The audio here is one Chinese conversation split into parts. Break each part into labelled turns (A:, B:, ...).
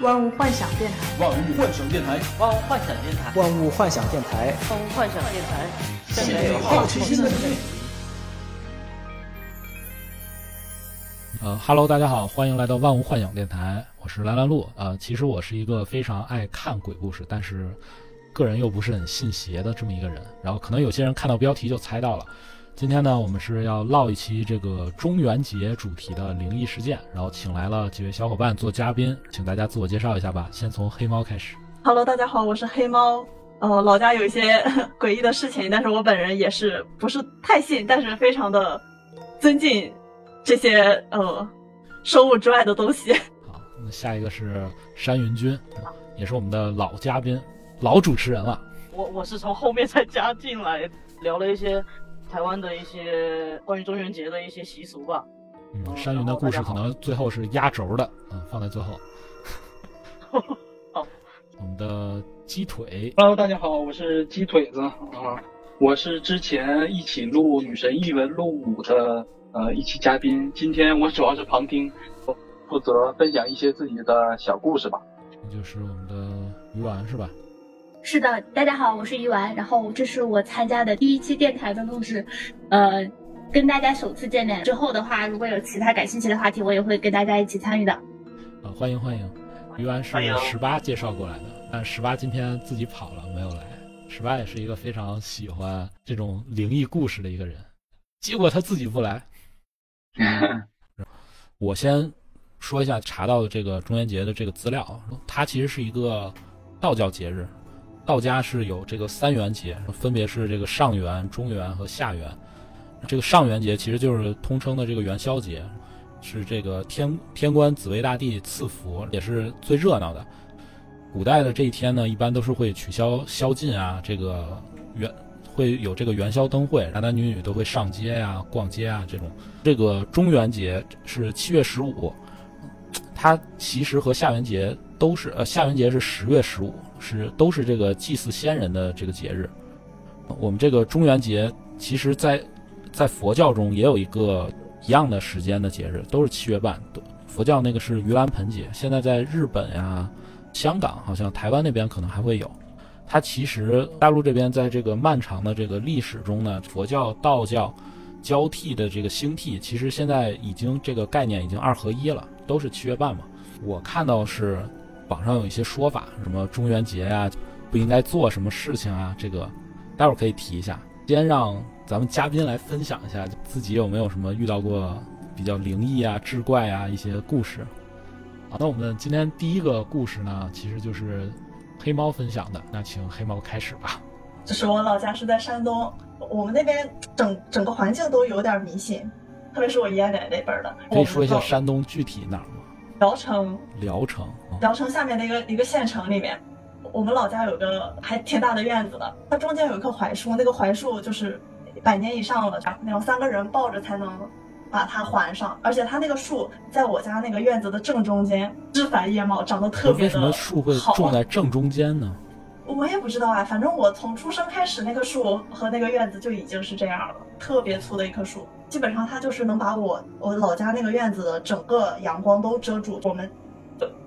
A: 万物幻想电台，
B: 万物幻想电台，
C: 万物幻想电台，
D: 万物幻想电台，
C: 万物幻想电台，
B: 献给好奇心的你。
E: 呃哈喽，大家好，欢迎来到万物幻想电台，我是兰兰路。呃，其实我是一个非常爱看鬼故事，但是个人又不是很信邪的这么一个人。然后可能有些人看到标题就猜到了。今天呢，我们是要唠一期这个中元节主题的灵异事件，然后请来了几位小伙伴做嘉宾，请大家自我介绍一下吧。先从黑猫开始。
A: Hello，大家好，我是黑猫。呃，老家有一些诡异的事情，但是我本人也是不是太信，但是非常的尊敬这些呃生物之外的东西。
E: 好，那下一个是山云君，也是我们的老嘉宾、老主持人了。
C: 我我是从后面才加进来，聊了一些台湾的一些关于中元节的一些习俗吧。
E: 嗯，山云的故事可能最后是压轴的，嗯，放在最后。
C: 好，
E: 我们的鸡腿
F: ，Hello，大家好，我是鸡腿子啊，我是之前一起录《女神异闻录五》的呃一期嘉宾，今天我主要是旁听，负责分享一些自己的小故事吧。
E: 这就是我们的鱼丸是吧？
G: 是的，大家好，我是鱼丸，然后这是我参加的第一期电台的录制，呃，跟大家首次见面。之后的话，如果有其他感兴趣的话题，我也会跟大家一起参与的。
E: 啊，欢迎欢迎，鱼丸是十八介绍过来的，但十八今天自己跑了，没有来。十八也是一个非常喜欢这种灵异故事的一个人，结果他自己不来。我先说一下查到的这个中元节的这个资料，它其实是一个道教节日，道家是有这个三元节，分别是这个上元、中元和下元。这个上元节其实就是通称的这个元宵节，是这个天天官紫薇大帝赐福，也是最热闹的。古代的这一天呢，一般都是会取消宵禁啊，这个元会有这个元宵灯会，男男女女都会上街呀、逛街啊这种。这个中元节是七月十五，它其实和下元节都是呃下元节是十月十五，是都是这个祭祀先人的这个节日。我们这个中元节其实在在佛教中也有一个一样的时间的节日，都是七月半。佛教那个是盂兰盆节，现在在日本呀、香港，好像台湾那边可能还会有。它其实大陆这边在这个漫长的这个历史中呢，佛教、道教交替的这个兴替，其实现在已经这个概念已经二合一了，都是七月半嘛。我看到是网上有一些说法，什么中元节呀、不应该做什么事情啊，这个待会儿可以提一下。先让咱们嘉宾来分享一下自己有没有什么遇到过比较灵异啊、志怪啊一些故事。好，那我们今天第一个故事呢，其实就是黑猫分享的。那请黑猫开始吧。
A: 就是我老家是在山东，我们那边整整个环境都有点迷信，特别是我爷爷奶奶那辈儿的。
E: 可以说一下山东具体哪儿吗？
A: 聊城。
E: 聊城。哦、
A: 聊城下面的一个一个县城里面。我们老家有个还挺大的院子的，它中间有一棵槐树，那个槐树就是百年以上了，两三个人抱着才能把它环上。而且它那个树在我家那个院子的正中间，枝繁叶茂，长得特别的好。
E: 为什么树会种在正中间呢？
A: 我也不知道啊，反正我从出生开始，那棵树和那个院子就已经是这样了，特别粗的一棵树，基本上它就是能把我我老家那个院子的整个阳光都遮住。我们。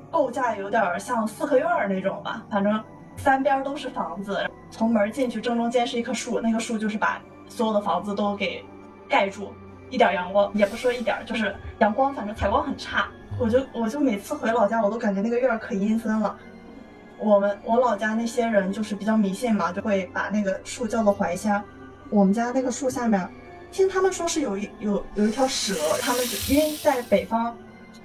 A: 构架有点像四合院那种吧，反正三边都是房子，从门进去正中间是一棵树，那个树就是把所有的房子都给盖住，一点阳光也不说一点，就是阳光，反正采光很差。我就我就每次回老家，我都感觉那个院可阴森了。我们我老家那些人就是比较迷信嘛，就会把那个树叫做槐香。我们家那个树下面，听他们说是有一有有一条蛇，他们就因为在北方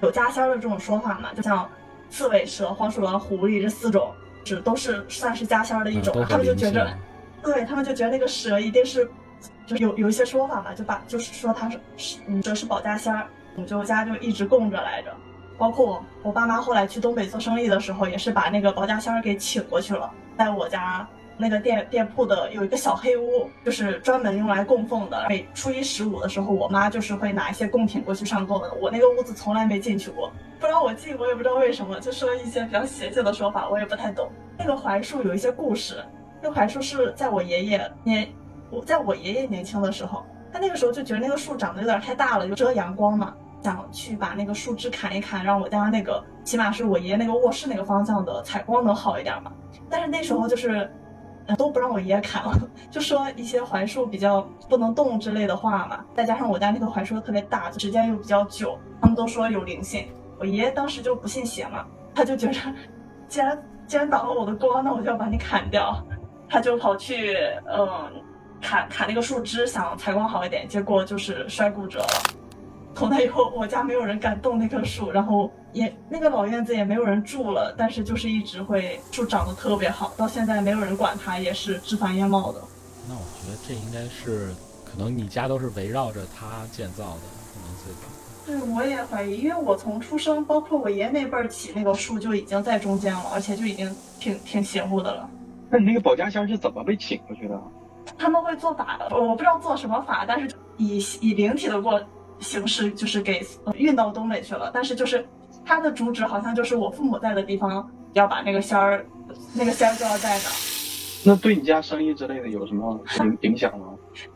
A: 有家仙的这种说法嘛，就像。刺猬蛇、黄鼠狼、狐狸这四种，是都是算是家仙的一种。
E: 嗯、
A: 他们就觉着，对他们就觉得那个蛇一定是，就是有有一些说法嘛，就把就是说它是蛇是保家仙儿，我们就家就一直供着来着。包括我我爸妈后来去东北做生意的时候，也是把那个保家仙儿给请过去了，在我家那个店店铺的有一个小黑屋，就是专门用来供奉的。每初一十五的时候，我妈就是会拿一些贡品过去上供的。我那个屋子从来没进去过。不让我进，我也不知道为什么，就说一些比较邪性的说法，我也不太懂。那个槐树有一些故事，那槐树是在我爷爷年，我在我爷爷年轻的时候，他那个时候就觉得那个树长得有点太大了，就遮阳光嘛，想去把那个树枝砍一砍，让我家那个起码是我爷爷那个卧室那个方向的采光能好一点嘛。但是那时候就是。呃都不让我爷爷砍了，就说一些槐树比较不能动之类的话嘛。再加上我家那个槐树特别大，时间又比较久，他们都说有灵性。我爷爷当时就不信邪嘛，他就觉着，既然既然挡了我的光，那我就要把你砍掉。他就跑去嗯砍砍那个树枝，想采光好一点，结果就是摔骨折了。从那以后，我家没有人敢动那棵树，然后也那个老院子也没有人住了，但是就是一直会树长得特别好，到现在没有人管它，也是枝繁叶茂的。
E: 那我觉得这应该是可能你家都是围绕着它建造的，可能最早。
A: 对，我也怀疑，因为我从出生，包括我爷爷那辈儿起，那个树就已经在中间了，而且就已经挺挺邪乎的了。
F: 那你那个保家仙是怎么被请过去的？
A: 他们会做法的，我不知道做什么法，但是以以灵体的过。形式就是给运到东北去了，但是就是它的主旨好像就是我父母在的地方要把那个仙儿，那个仙儿就要在那。
F: 那对你家生意之类的有什么影影响吗？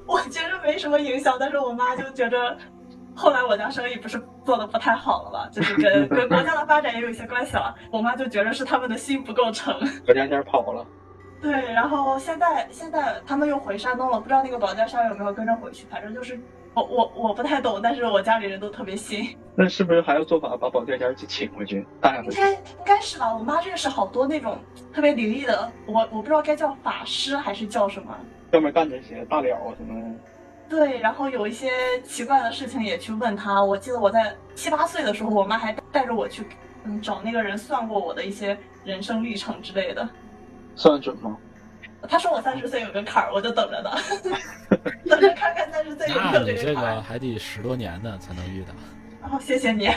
A: 我觉着没什么影响，但是我妈就觉着，后来我家生意不是做的不太好了嘛，就是跟跟国家的发展也有一些关系了。我妈就觉着是他们的心不够诚，
F: 保家仙跑了。
A: 对，然后现在现在他们又回山东了，不知道那个保家仙有没有跟着回去，反正就是。我我我不太懂，但是我家里人都特别信。
F: 那是不是还要做法把保家仙去请回去大
A: 概？应该应该是吧。我妈认识好多那种特别灵异的，我我不知道该叫法师还是叫什么，
F: 专门干这些大了什么的。
A: 对，然后有一些奇怪的事情也去问他。我记得我在七八岁的时候，我妈还带着我去嗯找那个人算过我的一些人生历程之类的。
F: 算准吗？
A: 他说我三十岁有个坎儿，我就等着呢，等着看看三十岁有没有这个
E: 坎儿。这个还得十多年呢才能遇到。
A: 哦，谢谢你。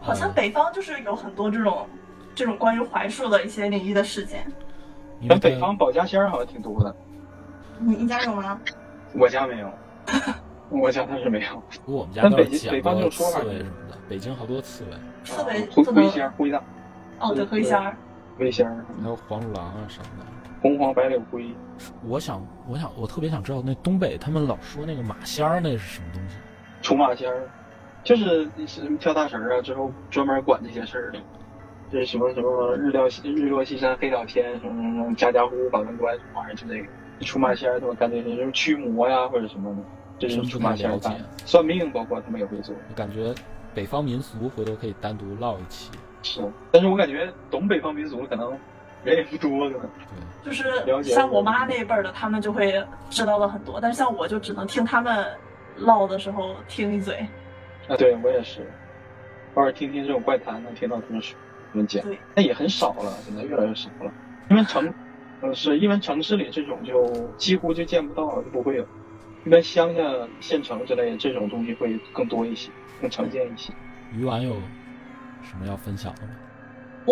A: 好像北方就是有很多这种这种关于槐树的一些灵异的事件。
F: 咱北方保家仙好像挺多的。
A: 你你家有吗？
F: 我家没有，我家倒是没有。
E: 不过我们家
F: 但北京北方就
E: 刺猬什么的，北京好多刺猬。
A: 刺猬。
F: 灰灰仙灰的。
A: 哦，对，灰仙儿。
F: 灰仙儿，
E: 还有黄鼠狼啊什么的，
F: 红黄白柳灰。
E: 我想，我想，我特别想知道，那东北他们老说那个马仙儿，那是什么东西？
F: 出马仙儿，就是是跳大神啊，之后专门管这些事儿的。这是什么什么日落西日落西山黑到天，什么什么家家户户把门关，什么玩意儿就这个。出马仙儿他们干这些，就是驱魔呀或者什么的，这是出马仙儿干。算命包括他们也会做。
E: 我感觉北方民俗回头可以单独唠一期。
F: 是，但是我感觉懂北方民俗可能人也不多，可能。
A: 就是像我妈那一辈儿的，他们就会知道了很多，但是像我就只能听他们唠的时候听一嘴。
F: 啊，对我也是，偶尔听听这种怪谈，能听到他们说、他们讲。
A: 对，
F: 那也很少了，现在越来越少了。因为城，呃，是因为城市里这种就几乎就见不到了，就不会有。一般乡下、县城之类的这种东西会更多一些，更常见一些。
E: 鱼丸有。什么要分享的吗？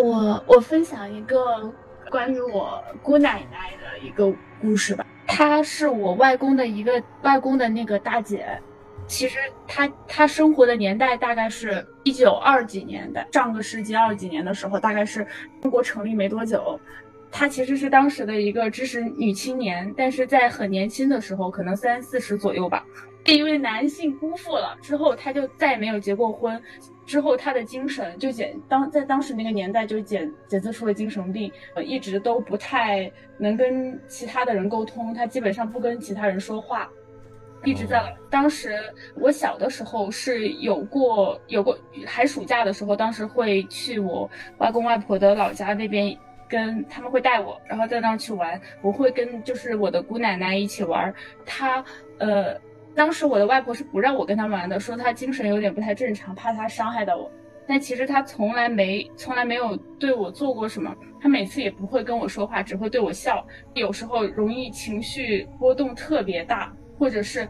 G: 我我分享一个关于我姑奶奶的一个故事吧。她是我外公的一个外公的那个大姐。其实她她生活的年代大概是一九二几年的，上个世纪二几年的时候，大概是中国成立没多久。她其实是当时的一个知识女青年，但是在很年轻的时候，可能三四十左右吧。被一位男性辜负了之后，他就再也没有结过婚。之后，他的精神就检当在当时那个年代就检检测出了精神病，呃，一直都不太能跟其他的人沟通，他基本上不跟其他人说话，一直在。当时我小的时候是有过有过寒暑假的时候，当时会去我外公外婆的老家那边，跟他们会带我，然后在那儿去玩。我会跟就是我的姑奶奶一起玩，她呃。当时我的外婆是不让我跟他玩的，说她精神有点不太正常，怕她伤害到我。但其实她从来没从来没有对我做过什么，她每次也不会跟我说话，只会对我笑。有时候容易情绪波动特别大，或者是。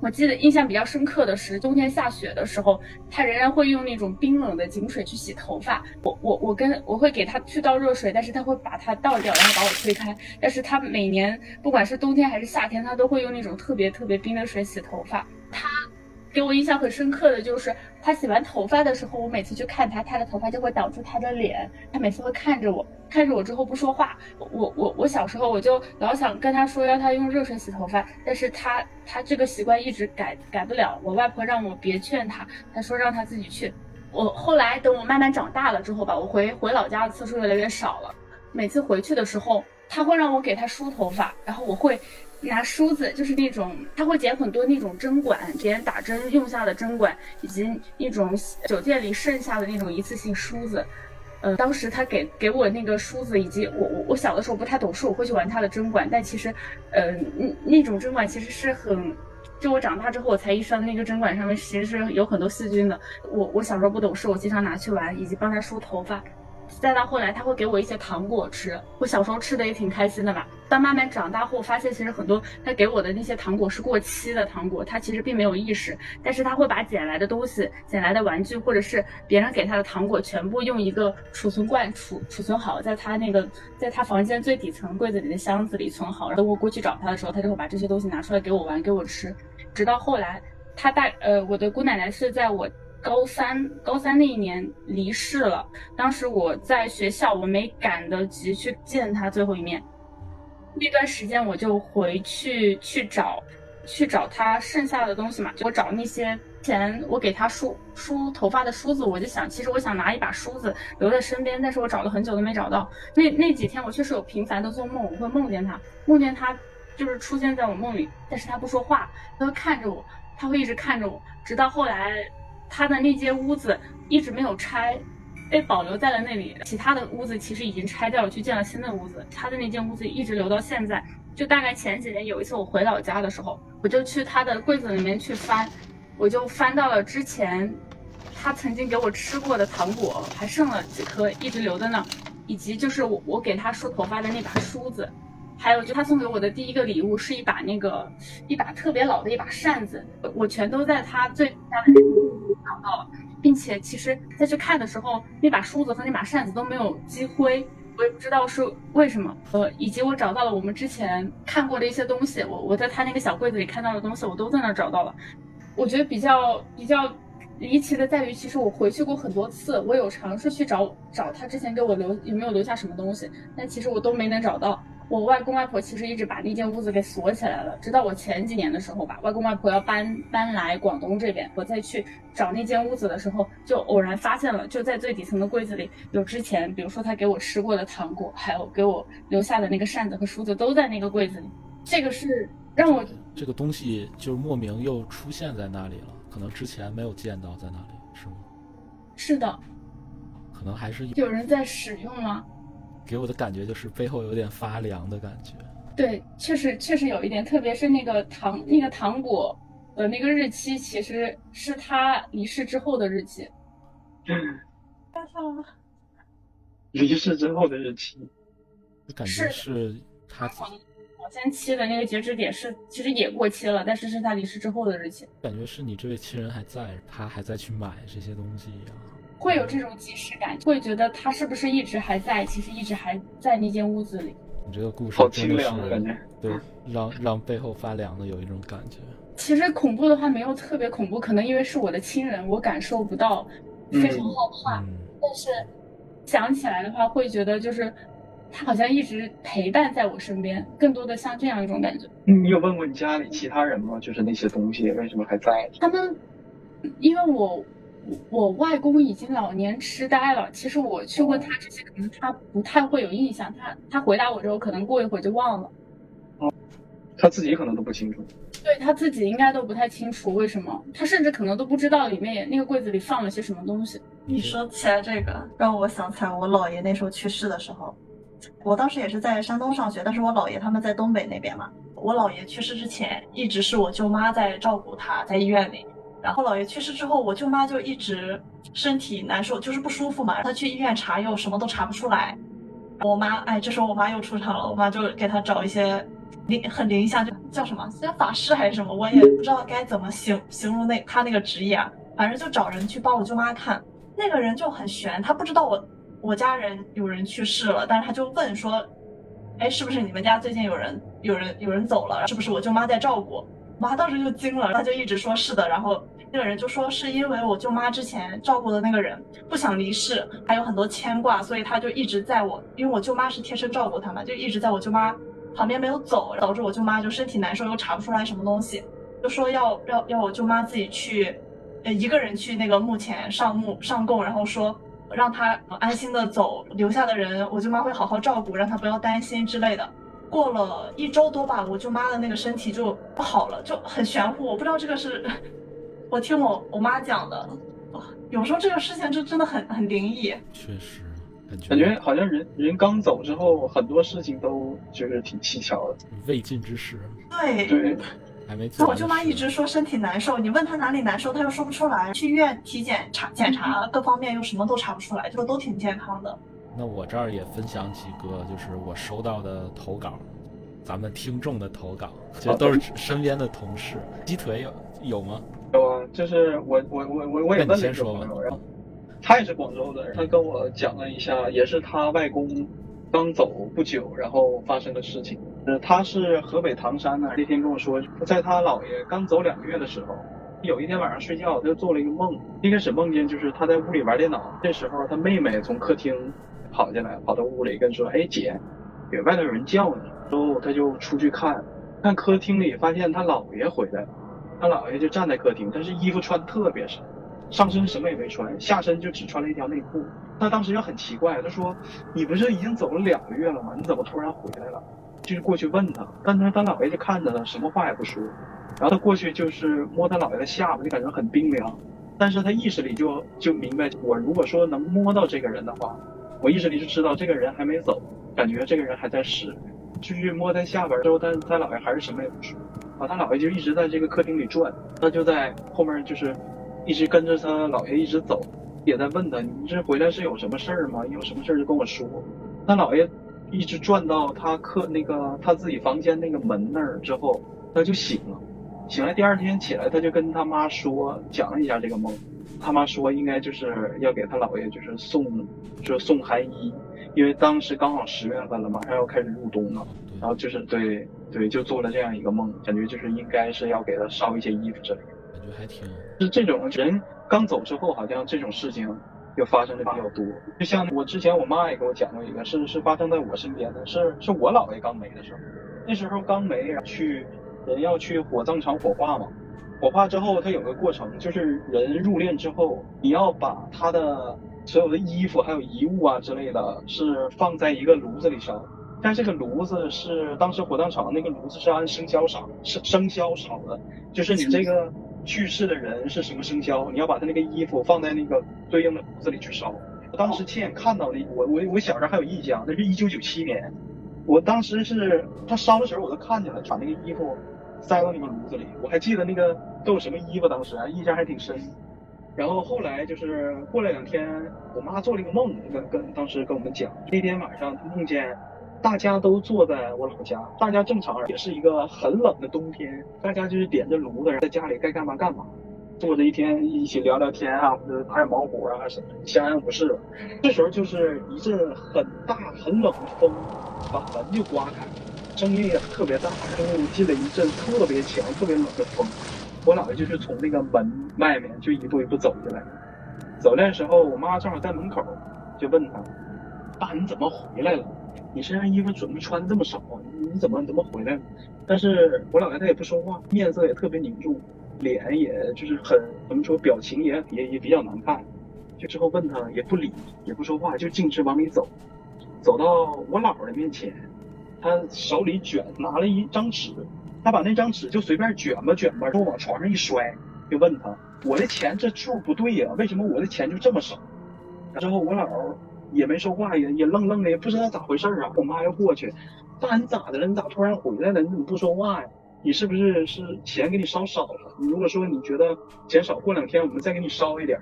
G: 我记得印象比较深刻的是冬天下雪的时候，他仍然会用那种冰冷的井水去洗头发。我我我跟我会给他去倒热水，但是他会把它倒掉，然后把我推开。但是他每年不管是冬天还是夏天，他都会用那种特别特别冰的水洗头发。他给我印象很深刻的就是他洗完头发的时候，我每次去看他，他的头发就会挡住他的脸，他每次会看着我，看着我之后不说话。我我我小时候我就老想跟他说要他用热水洗头发，但是他他这个习惯一直改改不了。我外婆让我别劝他，他说让他自己去。我后来等我慢慢长大了之后吧，我回回老家的次数越来越少了。每次回去的时候，他会让我给他梳头发，然后我会拿梳子，就是那种他会剪很多那种针管，别人打针用下的针管，以及一种酒店里剩下的那种一次性梳子。呃，当时他给给我那个梳子，以及我我我小的时候不太懂事，我会去玩他的针管，但其实，呃，那那种针管其实是很。就我长大之后，我才意识到那个针管上面其实是有很多细菌的。我我小时候不懂事，我经常拿去玩，以及帮他梳头发。再到后来，他会给我一些糖果吃，我小时候吃的也挺开心的嘛。当慢慢长大后，发现其实很多他给我的那些糖果是过期的糖果，他其实并没有意识，但是他会把捡来的东西、捡来的玩具，或者是别人给他的糖果，全部用一个储存罐储储存好，在他那个在他房间最底层柜子里的箱子里存好。等我过去找他的时候，他就会把这些东西拿出来给我玩，给我吃。直到后来，他大呃，我的姑奶奶是在我高三高三那一年离世了。当时我在学校，我没赶得及去见他最后一面。那段时间我就回去去找，去找他剩下的东西嘛。我找那些前我给他梳梳头发的梳子，我就想，其实我想拿一把梳子留在身边，但是我找了很久都没找到。那那几天我确实有频繁的做梦，我会梦见他，梦见他。就是出现在我梦里，但是他不说话，他会看着我，他会一直看着我，直到后来，他的那间屋子一直没有拆，被保留在了那里。其他的屋子其实已经拆掉了，去建了新的屋子。他的那间屋子一直留到现在。就大概前几年有一次我回老家的时候，我就去他的柜子里面去翻，我就翻到了之前他曾经给我吃过的糖果，还剩了几颗，一直留在那，以及就是我我给他梳头发的那把梳子。还有，就他送给我的第一个礼物是一把那个一把特别老的一把扇子，我全都在他最家的那里找到了，并且其实再去看的时候，那把梳子和那把扇子都没有积灰，我也不知道是为什么。呃，以及我找到了我们之前看过的一些东西，我我在他那个小柜子里看到的东西，我都在那儿找到了。我觉得比较比较离奇的在于，其实我回去过很多次，我有尝试去找找他之前给我留有没有留下什么东西，但其实我都没能找到。我外公外婆其实一直把那间屋子给锁起来了，直到我前几年的时候吧，外公外婆要搬搬来广东这边，我再去找那间屋子的时候，就偶然发现了，就在最底层的柜子里有之前，比如说他给我吃过的糖果，还有给我留下的那个扇子和梳子都在那个柜子里。这个是让我
E: 这个东西就是莫名又出现在那里了，可能之前没有见到在那里，是吗？
G: 是的，
E: 可能还是
G: 有人在使用吗？
E: 给我的感觉就是背后有点发凉的感觉。
G: 对，确实确实有一点，特别是那个糖那个糖果的那个日期，其实是他离世之后的日期。
A: 看上了。
F: 离世之后的日期，
E: 感觉是他
G: 保鲜期的那个截止点是其实也过期了，但是是他离世之后的日期。
E: 感觉是你这位亲人还在，他还在去买这些东西一样。
G: 会有这种即视感，会觉得他是不是一直还在？其实一直还在那间屋子里。
E: 你这个故事
F: 好清凉的感觉，
E: 对，让让背后发凉的有一种感觉。
G: 其实恐怖的话没有特别恐怖，可能因为是我的亲人，我感受不到非常害怕。但是想起来的话，会觉得就是他好像一直陪伴在我身边，更多的像这样一种感觉。
F: 你有问过你家里其他人吗？就是那些东西为什么还在？
G: 他们因为我。我外公已经老年痴呆了。其实我去问他这些，可能他不太会有印象。他他回答我之后，可能过一会儿就忘了。
F: 哦，他自己可能都不清楚。
G: 对他自己应该都不太清楚为什么，他甚至可能都不知道里面那个柜子里放了些什么东西。
A: 你说起来这个，让我想起来我姥爷那时候去世的时候，我当时也是在山东上学，但是我姥爷他们在东北那边嘛。我姥爷去世之前，一直是我舅妈在照顾他，在医院里。然后姥爷去世之后，我舅妈就一直身体难受，就是不舒服嘛。她去医院查又什么都查不出来。我妈，哎，这时候我妈又出场了。我妈就给她找一些灵很灵像，就叫什么叫法师还是什么，我也不知道该怎么形形容那他那个职业啊。反正就找人去帮我舅妈看。那个人就很悬，他不知道我我家人有人去世了，但是他就问说，哎，是不是你们家最近有人有人有人走了？是不是我舅妈在照顾？我妈当时就惊了，她就一直说是的，然后那个人就说是因为我舅妈之前照顾的那个人不想离世，还有很多牵挂，所以他就一直在我，因为我舅妈是贴身照顾他嘛，就一直在我舅妈旁边没有走，导致我舅妈就身体难受，又查不出来什么东西，就说要要要我舅妈自己去，呃一个人去那个墓前上墓上供，然后说让他安心的走，留下的人我舅妈会好好照顾，让他不要担心之类的。过了一周多吧，我舅妈的那个身体就不好了，就很玄乎。我不知道这个是，我听我我妈讲的。有时候这个事情就真的很很灵异。
E: 确实，感觉
F: 感觉好像人人刚走之后，很多事情都就是挺蹊跷的。
E: 未尽之事
A: 对，
F: 对，
E: 还没。
A: 我舅妈一直说身体难受，你问她哪里难受，她又说不出来。去医院体检查检查各方面又什么都查不出来，就都挺健康的。
E: 那我这儿也分享几个，就是我收到的投稿，咱们听众的投稿，其实都是身边的同事。鸡腿有有吗？
F: 有啊，就是我我我我我也
E: 那
F: 问了一个
E: 你先说吧
F: 朋友，然后他也是广州的，他跟我讲了一下，也是他外公刚走不久，然后发生的事情。呃，他是河北唐山的，那天跟我说，在他姥爷刚走两个月的时候，有一天晚上睡觉，他就做了一个梦，一开始梦见就是他在屋里玩电脑，这时候他妹妹从客厅跑进来，跑到屋里跟说，哎姐，有外头有人叫你。之后他就出去看，看客厅里发现他姥爷回来了。他姥爷就站在客厅，但是衣服穿特别少，上身什么也没穿，下身就只穿了一条内裤。他当时就很奇怪，他说：“你不是已经走了两个月了吗？你怎么突然回来了？”就是过去问他，但是他姥爷就看着他，什么话也不说。然后他过去就是摸他姥爷的下巴，就感觉很冰凉。但是他意识里就就明白，我如果说能摸到这个人的话，我意识里就知道这个人还没走，感觉这个人还在世。就去摸他下边之后，他他姥爷还是什么也不说。啊，他姥爷就一直在这个客厅里转，他就在后面就是一直跟着他姥爷一直走，也在问他，你这回来是有什么事儿吗？有什么事儿就跟我说。他姥爷一直转到他客那个他自己房间那个门那儿之后，他就醒了。醒来第二天起来，他就跟他妈说讲了一下这个梦。他妈说应该就是要给他姥爷就是送，就是送寒衣，因为当时刚好十月份了，马上要开始入冬了。然后就是对对，就做了这样一个梦，感觉就是应该是要给他烧一些衣服之类的。
E: 感觉还挺
F: 是这种人刚走之后，好像这种事情又发生的比较多。就像我之前我妈也给我讲过一个，是是发生在我身边的，是是我姥爷刚没的时候，那时候刚没，然后去人要去火葬场火化嘛。火化之后，它有个过程，就是人入殓之后，你要把他的所有的衣服还有遗物啊之类的，是放在一个炉子里烧。但这个炉子是当时火葬场那个炉子是按生肖烧，生生肖烧的，就是你这个去世的人是什么生肖，你要把他那个衣服放在那个对应的炉子里去烧。我当时亲眼看到的，我我我小时候还有印象，那是一九九七年，我当时是他烧的时候我都看见了，把那个衣服塞到那个炉子里，我还记得那个都有什么衣服，当时印象还挺深。然后后来就是过了两天，我妈做了一个梦，跟跟当时跟我们讲，那天晚上梦见。大家都坐在我老家，大家正常也是一个很冷的冬天，大家就是点着炉子，在家里该干嘛干嘛，坐着一天一起聊聊天啊，或者打点毛活啊什么，相安无事。这时候就是一阵很大很冷的风，把门就刮开，声音也特别大，然后进了一阵特别强、特别冷的风。我姥爷就是从那个门外面就一步一步走进来，走来的时候，我妈正好在门口，就问他：“爸，你怎么回来了？”你身上衣服怎么穿这么少？你怎么怎么回来了？但是我姥爷他也不说话，面色也特别凝重，脸也就是很怎么说，表情也也也比较难看。就之后问他也不理，也不说话，就径直往里走。走到我姥爷面前，他手里卷拿了一张纸，他把那张纸就随便卷吧卷吧，然后往床上一摔，就问他：“我的钱这数不对呀，为什么我的钱就这么少？”之后我姥。也没说话，也也愣愣的，也不知道咋回事啊。我妈又过去，爸，你咋的了？你咋突然回来了？你怎么不说话呀？你是不是是钱给你烧少了？你如果说你觉得钱少，过两天我们再给你烧一点。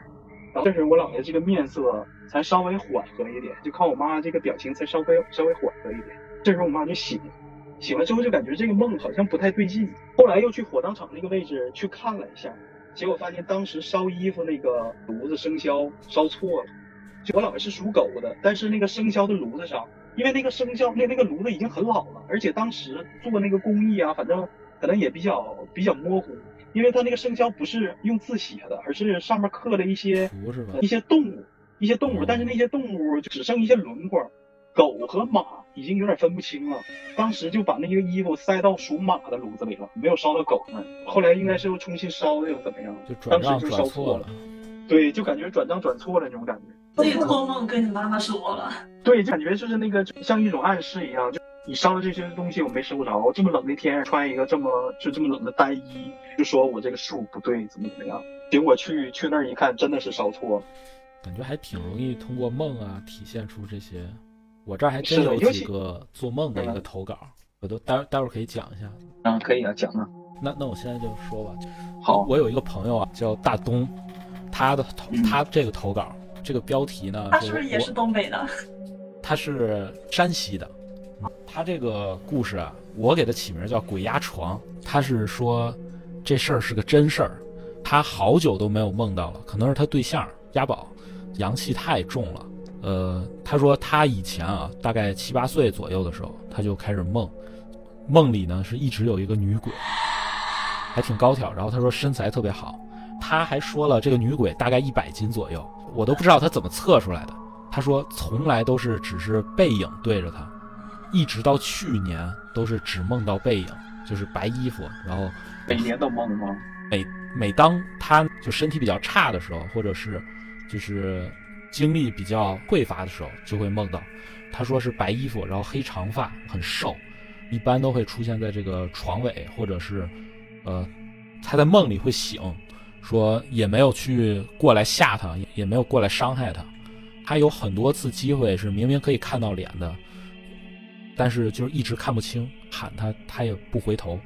F: 然后这时我姥爷这个面色才稍微缓和一点，就看我妈这个表情才稍微稍微缓和一点。这时候我妈就醒了，醒了之后就感觉这个梦好像不太对劲。后来又去火葬场那个位置去看了一下，结果发现当时烧衣服那个炉子生肖烧错了。我姥爷是属狗的，但是那个生肖的炉子上，因为那个生肖那那个炉子已经很老了，而且当时做那个工艺啊，反正可能也比较比较模糊。因因为它那个生肖不是用字写的，而是上面刻了一些？一些动物，一些动物，
E: 嗯
F: 但是那些动物就只剩一些轮廓，狗和马已经有点分不清了。当时就把那个衣服塞到属马的炉子里了，没有烧到狗那儿。后来应该是又重新烧的，又怎么样？
E: 就转账
F: 当时就烧
E: 转错
F: 了，对，就感觉转账转错了那种感觉。
A: 所以托梦跟你妈妈说了，
F: 对，就感觉就是那个像一种暗示一样，就你烧的这些东西我没收着，这么冷的天穿一个这么就这么冷的单衣，就说我这个数不对，怎么怎么样。结果去去那儿一看，真的是烧错了。
E: 感觉还挺容易通过梦啊体现出这些。我这儿还真有几个做梦的一个投稿，我都待待会儿可以讲一下。
F: 嗯，可以啊，讲啊。
E: 那那我现在就说吧。
F: 好，
E: 我有一个朋友啊，叫大东，他的投
F: 嗯
E: 他这个投稿这个标题呢，
A: 他是不是也是东北的？
E: 他是山西的，他这个故事啊，我给他起名叫“鬼压床”。他是说这事儿是个真事儿，他好久都没有梦到了，可能是他对象押宝阳气太重了。呃，他说他以前啊，大概七八岁左右的时候，他就开始梦，梦里呢是一直有一个女鬼，还挺高挑，然后他说身材特别好。他还说了这个女鬼大概一百斤左右，我都不知道他怎么测出来的。他说从来都是只是背影对着他，一直到去年都是只梦到背影，就是白衣服。然后
F: 每年都梦吗？
E: 每每当他就身体比较差的时候，或者是就是精力比较匮乏的时候，就会梦到。他说是白衣服，然后黑长发，很瘦，一般都会出现在这个床尾，或者是呃他在梦里会醒，说也没有去过来吓他，也也没有过来伤害他。他有很多次机会是明明可以看到脸的，但是就是一直看不清，喊他他也不回头。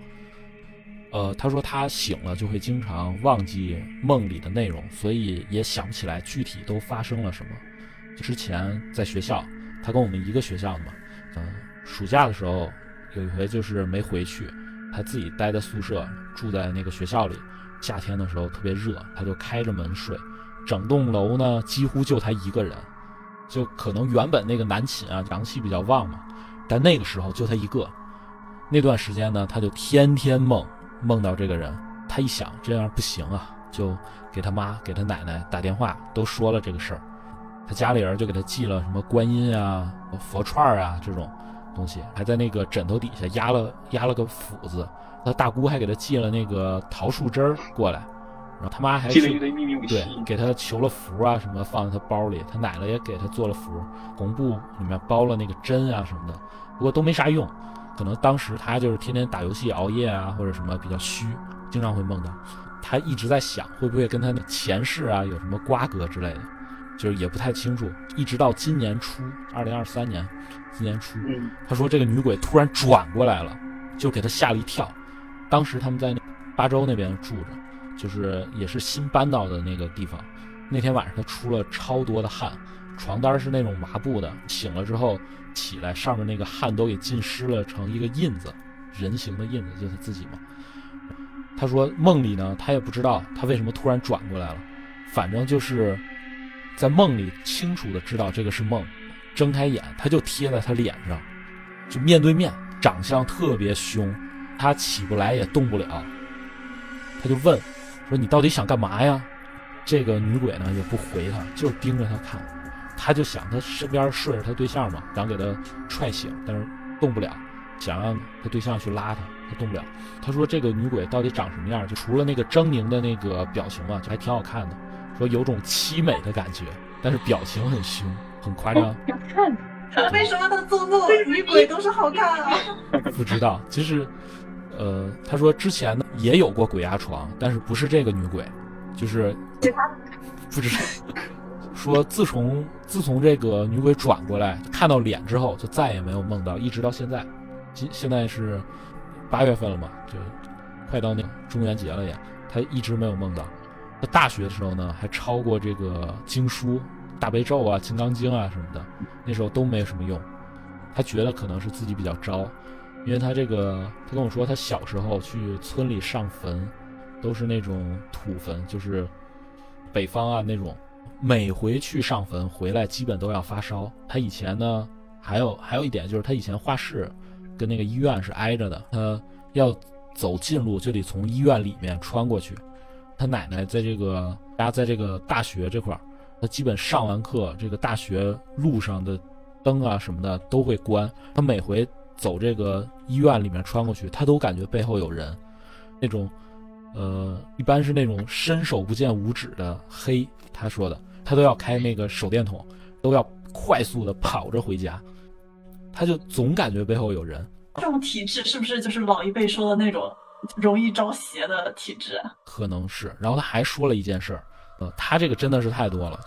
E: 呃，他说他醒了就会经常忘记梦里的内容，所以也想不起来具体都发生了什么。之前在学校，他跟我们一个学校的嘛，嗯、暑假的时候有一回就是没回去，他自己待在宿舍，住在那个学校里。夏天的时候特别热，他就开着门睡，整栋楼呢几乎就他一个人，就可能原本那个男寝啊阳气比较旺嘛，但那个时候就他一个。那段时间呢，他就天天梦梦到这个人。他一想这样不行啊，就给他妈给他奶奶打电话，都说了这个事儿。他家里人就给他寄了什么观音啊、佛串啊这种东西，还在那个枕头底下压了压了个斧子。他大姑还给他寄了那个桃树枝儿过来，然后他妈还是
F: 寄了一堆秘密武器
E: 对，给他求了符啊什么放在他包里。他奶奶也给他做了符，红布里面包了那个针啊什么的，不过都没啥用。可能当时他就是天天打游戏熬夜啊，或者什么比较虚，经常会梦到。他一直在想会不会跟他的前世啊有什么瓜葛之类的，就是也不太清楚。一直到今年初，二零二三年今年初，
F: 嗯，
E: 他说这个女鬼突然转过来了，就给他吓了一跳。当时他们在那巴州那边住着，就是也是新搬到的那个地方。那天晚上他出了超多的汗，床单是那种麻布的，醒了之后起来，上面那个汗都给浸湿了，成一个印子，人形的印子，就他自己嘛。他说梦里呢，他也不知道他为什么突然转过来了，反正就是在梦里清楚的知道这个是梦，睁开眼他就贴在他脸上，就面对面，长相特别凶，他起不来也动不了，他就问说你到底想干嘛呀？这个女鬼呢也不回他，就盯着他看，他就想他身边睡着他对象嘛，想给他踹醒，但是动不了，想让他对象去拉他，他动不了。他说这个女鬼到底长什么样？就除了那个狰狞的那个表情嘛，就还挺好看的，说有种凄美的感觉，但是表情很凶，很夸张。
G: 想看，
A: 为什么他做梦女鬼都是好看啊？
E: 不知道，其实，呃，他说之前呢也有过鬼压床，但是不是这个女鬼，就是
G: 其他
E: 不知道。说自从自从这个女鬼转过来看到脸之后，就再也没有梦到，一直到现在。今现在是八月份了嘛，就快到那中元节了也，他一直没有梦到。他大学的时候呢，还抄过这个经书、大悲咒啊、金刚经啊什么的，那时候都没什么用。他觉得可能是自己比较招，因为他这个，他跟我说，他小时候去村里上坟，都是那种土坟，就是北方啊那种，每回去上坟回来，基本都要发烧。他以前呢，还有还有一点就是他以前画室跟那个医院是挨着的，他要走近路就得从医院里面穿过去。他奶奶在这个家，在这个大学这块儿，他基本上完课，这个大学路上的灯啊什么的都会关。他每回走这个医院里面穿过去，他都感觉背后有人，那种，呃，一般是那种伸手不见五指的黑。他说的，他都要开那个手电筒，都要快速的跑着回家，他就总感觉背后有人。
A: 这种体质是不是就是老一辈说的那种容易招邪的体质啊？
E: 可能是。然后他还说了一件事儿，呃，他这个真的是太多了。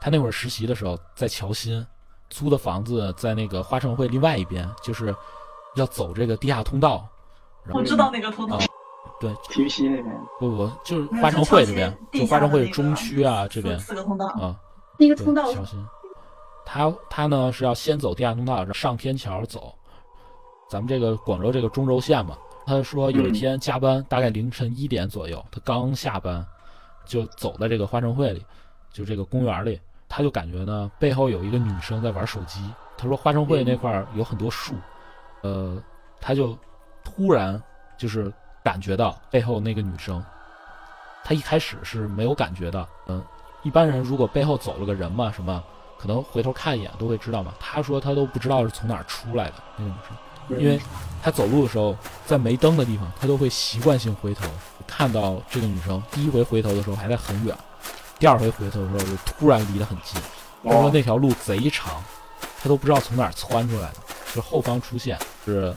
E: 他那会儿实习的时候在乔新租的房子，在那个花城汇另外一边，就是要走这个地下通道。
A: 我知道那个通道，
E: 啊对，
F: 体育系那边，
E: 不不，就是花城汇这边，就花城汇中区啊这边
A: 四四个通道。
E: 啊。
G: 那个通道
E: 小心。他他呢是要先走地下通道，上天桥走。咱们这个广州这个中轴线嘛，他说有一天加班，大概凌晨一点左右，他刚下班，就走在这个花城汇里，就这个公园里，他就感觉呢背后有一个女生在玩手机。他说花城汇那块儿有很多树，呃，他就突然就是感觉到背后那个女生，他一开始是没有感觉的，嗯，一般人如果背后走了个人嘛，什么可能回头看一眼都会知道嘛。他说他都不知道是从哪儿出来的那个女生，因为他走路的时候在没灯的地方，他都会习惯性回头看到这个女生。第一回回头的时候还在很远，第二回回头的时候就突然离得很近。他说那条路贼长，他都不知道从哪儿窜出来的，就是后方出现，是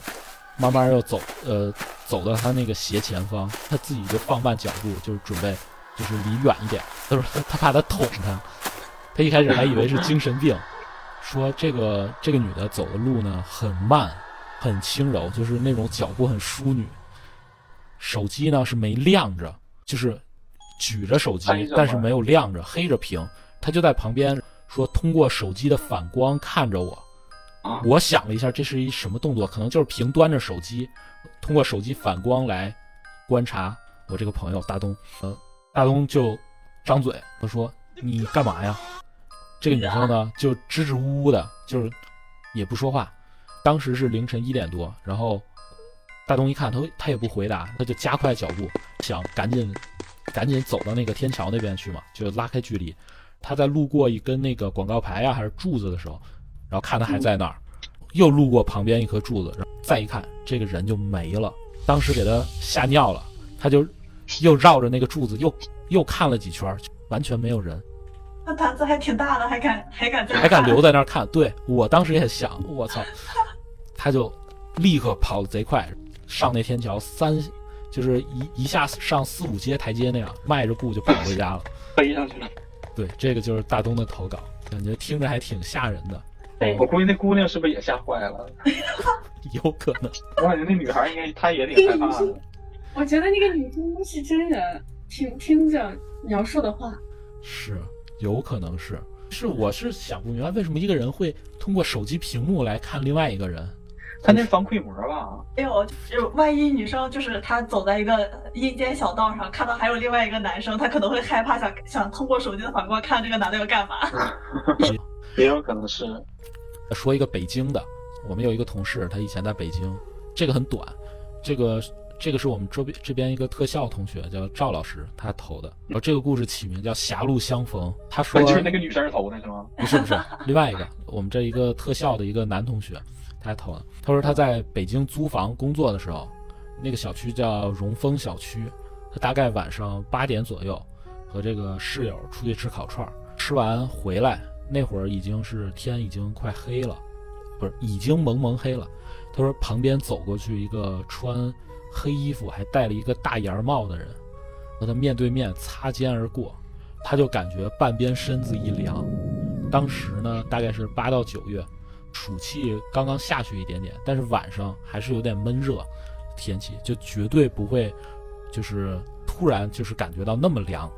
E: 慢慢又走，呃，走到他那个斜前方，他自己就放慢脚步，就是准备就是离远一点。他说他他怕他捅他，他一开始还以为是精神病，说这个这个女的走的路呢很慢，很轻柔，就是那种脚步很淑女。手机呢是没亮着，就是举着手机，但是没有亮着，黑着屏。他就在旁边说，通过手机的反光看着我。
F: 啊
E: 我想了一下，这是一什么动作？可能就是平端着手机，通过手机反光来观察我这个朋友大东。呃，大东就张嘴，他说：“你干嘛呀？” 这个女生呢就支支吾吾的，就是也不说话。当时是凌晨一点多，然后大东一看他他也不回答，他就加快脚步，想赶紧赶紧走到那个天桥那边去嘛，就拉开距离。他在路过一根那个广告牌呀、还是柱子的时候，然后看他还在那儿，又路过旁边一棵柱子，然后再一看，这个人就没了。当时给他吓尿了，他就又绕着那个柱子又又看了几圈，完全没有人，
A: 那胆子还挺大的，还敢还敢在
E: 还敢留在那儿看。对我当时也想，我操，他就立刻跑得贼快，上那天桥三，就是一一下上四五阶台阶那样，迈着步就跑回家了。
F: 飞上去了。
E: 对，这个就是大东的投稿，感觉听着还挺吓人的，
A: 对
F: 我估计那姑娘是不是也吓坏了？
E: 有可能。
F: 我感觉那女孩应该她也挺害怕的。
G: 我觉得那个女生是真人，听听着描述的话，
E: 是，有可能是，是我是想不明白为什么一个人会通过手机屏幕来看另外一个人。
F: 他那是防窥膜吧？
A: 没有，就是万一女生就是她走在一个阴间小道上，看到还有另外一个男生，她可能会害怕，想想通过手机的反光看这个男的要干嘛。
F: 也有可能是。
E: 说一个北京的，我们有一个同事，他以前在北京，这个很短，这个这个是我们周边这边一个特效同学叫赵老师，他投的，然后这个故事起名叫《狭路相逢》，他说
F: 就是那个女生投的是吗？
E: 不是不是，另外一个，我们这一个特效的一个男同学，他投的。他说他在北京租房工作的时候，那个小区叫荣丰小区，他大概晚上八点左右，和这个室友出去吃烤串儿，吃完回来那会儿已经是天已经快黑了，不是已经蒙蒙黑了。他说旁边走过去一个穿黑衣服还戴了一个大檐帽的人，和他面对面擦肩而过，他就感觉半边身子一凉。当时呢，大概是八到九月，暑气刚刚下去一点点，但是晚上还是有点闷热，天气就绝对不会，就是突然就是感觉到那么凉。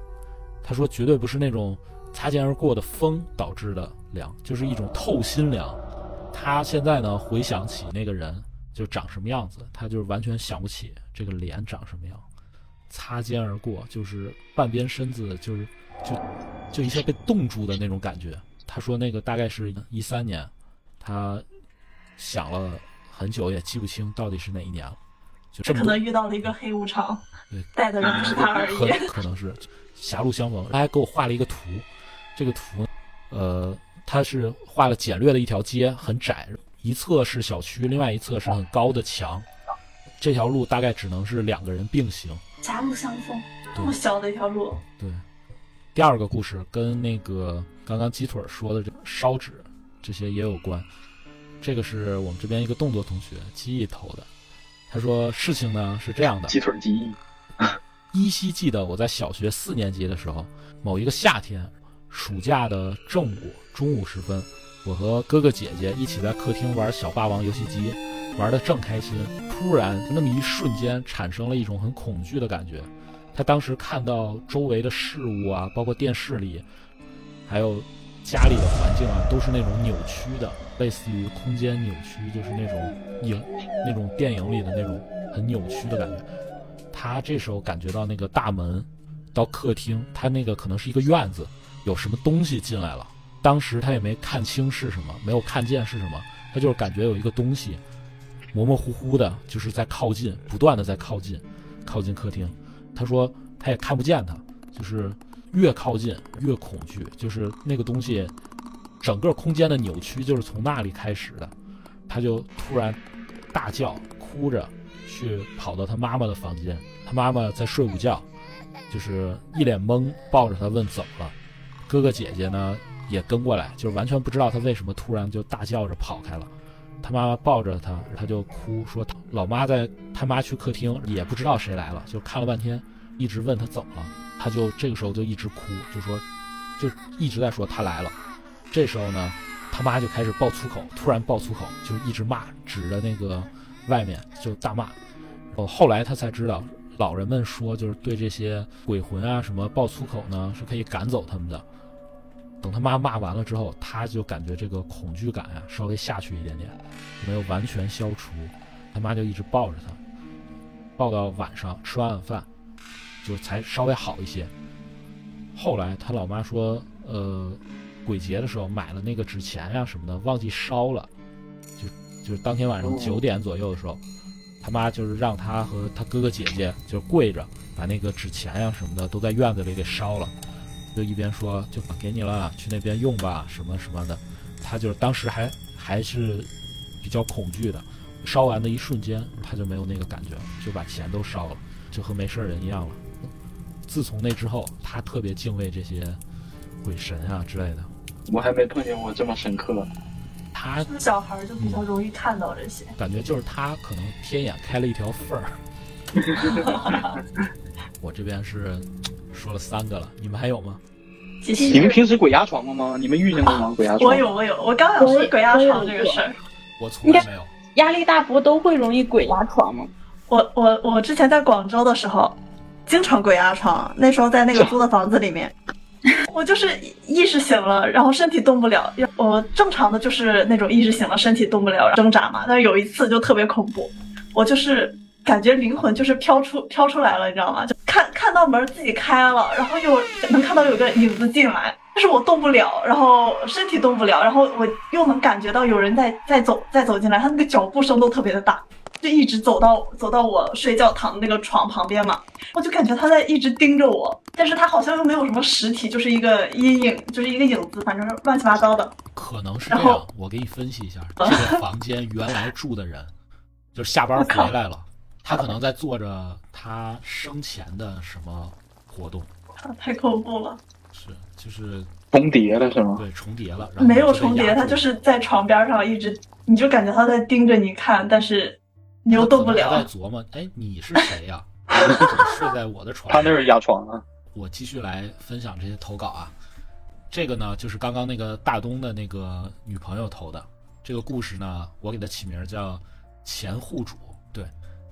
E: 他说绝对不是那种擦肩而过的风导致的凉，就是一种透心凉。他现在呢回想起那个人就长什么样子，他就是完全想不起这个脸长什么样。擦肩而过，就是半边身子就是就就一下被冻住的那种感觉。他说那个大概是一三年，他想了很久也记不清到底是哪一年了，就这么
A: 可能遇到了一个黑无常
E: 对，
A: 带的人不是他而已。
E: 可可能是狭路相逢。他还给我画了一个图，这个图，呃，它是画了简略的一条街，很窄，一侧是小区，另外一侧是很高的墙。这条路大概只能是两个人并行。
G: 狭路相逢，
A: 这么小的一条路，
E: 对，第二个故事跟那个刚刚鸡腿儿说的这个烧纸这些也有关。这个是我们这边一个动作同学记忆投的，他说事情呢是这样的，
F: 鸡腿记忆，
E: 依稀记得我在小学四年级的时候，某一个夏天，暑假的正午中午时分，我和哥哥姐姐一起在客厅玩小霸王游戏机，玩得正开心。突然，那么一瞬间，产生了一种很恐惧的感觉。他当时看到周围的事物啊，包括电视里，还有家里的环境啊，都是那种扭曲的，类似于空间扭曲，就是那种影那种电影里的那种很扭曲的感觉。他这时候感觉到那个大门到客厅，他那个可能是一个院子，有什么东西进来了。当时他也没看清是什么，没有看见是什么，他就是感觉有一个东西模模糊糊的，就是在靠近，不断的在靠近，靠近客厅。他说他也看不见他，就是越靠近越恐惧，就是那个东西整个空间的扭曲就是从那里开始的。他就突然大叫，哭着去跑到他妈妈的房间，他妈妈在睡午觉，就是一脸懵，抱着他问怎么了。哥哥姐姐呢也跟过来，就是完全不知道他为什么突然就大叫着跑开了。他妈妈抱着他，他就哭说老妈在他妈去客厅，也不知道谁来了，就看了半天，一直问他怎么了，他就这个时候就一直哭，就说就一直在说他来了。这时候呢，他妈就开始爆粗口，突然爆粗口，就一直骂，指着那个外面就大骂。哦，后来他才知道，老人们说就是对这些鬼魂啊什么爆粗口呢，是可以赶走他们的。等他妈骂完了之后，他就感觉这个恐惧感啊、稍微下去一点点，没有完全消除。他妈就一直抱着他，抱到晚上吃完晚饭，就才稍微好一些。后来他老妈说，呃，鬼节的时候买了那个纸钱呀、什么的，忘记烧了，就就是当天晚上九点左右的时候，他妈就是让他和他哥哥姐姐就跪着把那个纸钱呀、什么的都在院子里给烧了。就一边说就给你了，去那边用吧，什么什么的。他就是当时还还是比较恐惧的，烧完的一瞬间他就没有那个感觉了，就把钱都烧了，就和没事人一样了。自从那之后，他特别敬畏这些鬼神啊之类的。
F: 我还没碰见过这么深刻的。
E: 他
A: 小孩就比较容易看到这些。
E: 感觉就是他可能天眼开了一条缝儿。我这边是说了三个了，你们还有吗？
A: 谢谢
F: 你们平时鬼压床了吗？你们遇见过吗？鬼压床？
A: 我有我有，我刚想说鬼压床这个事儿。
E: 我从来没有。
D: 压力大不都会容易鬼压床吗？
A: 我我我之前在广州的时候，经常鬼压床。那时候在那个租的房子里面，我就是意识醒了，然后身体动不了。我正常的就是那种意识醒了，身体动不了，挣扎嘛。但是有一次就特别恐怖，我就是感觉灵魂就是飘出飘出来了，你知道吗？就看看到门自己开了，然后又能看到有个影子进来，但是我动不了，然后身体动不了，然后我又能感觉到有人在在走在走进来，他那个脚步声都特别的大。就一直走到走到我睡觉躺的那个床旁边嘛，我就感觉他在一直盯着我，但是他好像又没有什么实体，就是一个阴影，就是一个影子，反正乱七八糟的。
E: 可能是这样，我给你分析一下，这个房间原来住的人，就是下班回来了，他可能在做着他生前的什么活动。
A: 啊，太恐怖了！
E: 是，就是
F: 重叠了是吗？
E: 对，重叠了。然后
A: 没有重叠，他就是在床边上一直，你就感觉他在盯着你看，但是。你又动不了。
E: 在琢磨，哎，你是谁呀？你怎么睡在我的床？
F: 他那是压床啊。
E: 我继续来分享这些投稿啊。这个呢，就是刚刚那个大东的那个女朋友投的。这个故事呢，我给他起名叫“前户主”。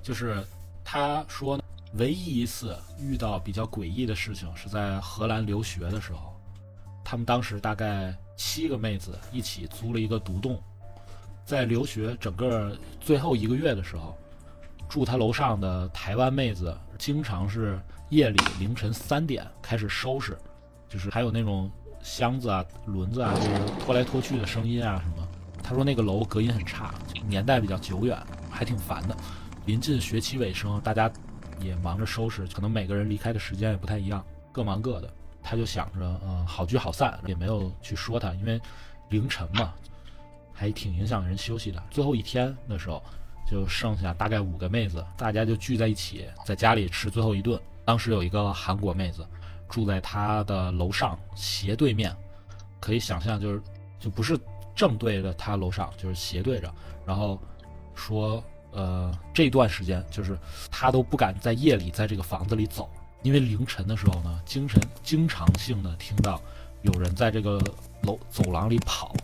E: 就是他说，唯一一次遇到比较诡异的事情是在荷兰留学的时候，他们当时大概七个妹子一起租了一个独栋。在留学整个最后一个月的时候，住他楼上的台湾妹子经常是夜里凌晨三点开始收拾，就是还有那种箱子啊、轮子啊，就是拖来拖去的声音啊什么。他说那个楼隔音很差，年代比较久远，还挺烦的。临近学期尾声，大家也忙着收拾，可能每个人离开的时间也不太一样，各忙各的。他就想着，嗯，好聚好散，也没有去说他，因为凌晨嘛，还挺影响人休息的。最后一天的时候，就剩下大概五个妹子，大家就聚在一起，在家里吃最后一顿。当时有一个韩国妹子住在他的楼上斜对面，可以想象就是就不是正对着他楼上，就是斜对着。然后说，呃，这段时间就是他都不敢在夜里在这个房子里走，因为凌晨的时候呢，精神经常性的听到有人在这个楼走廊里跑，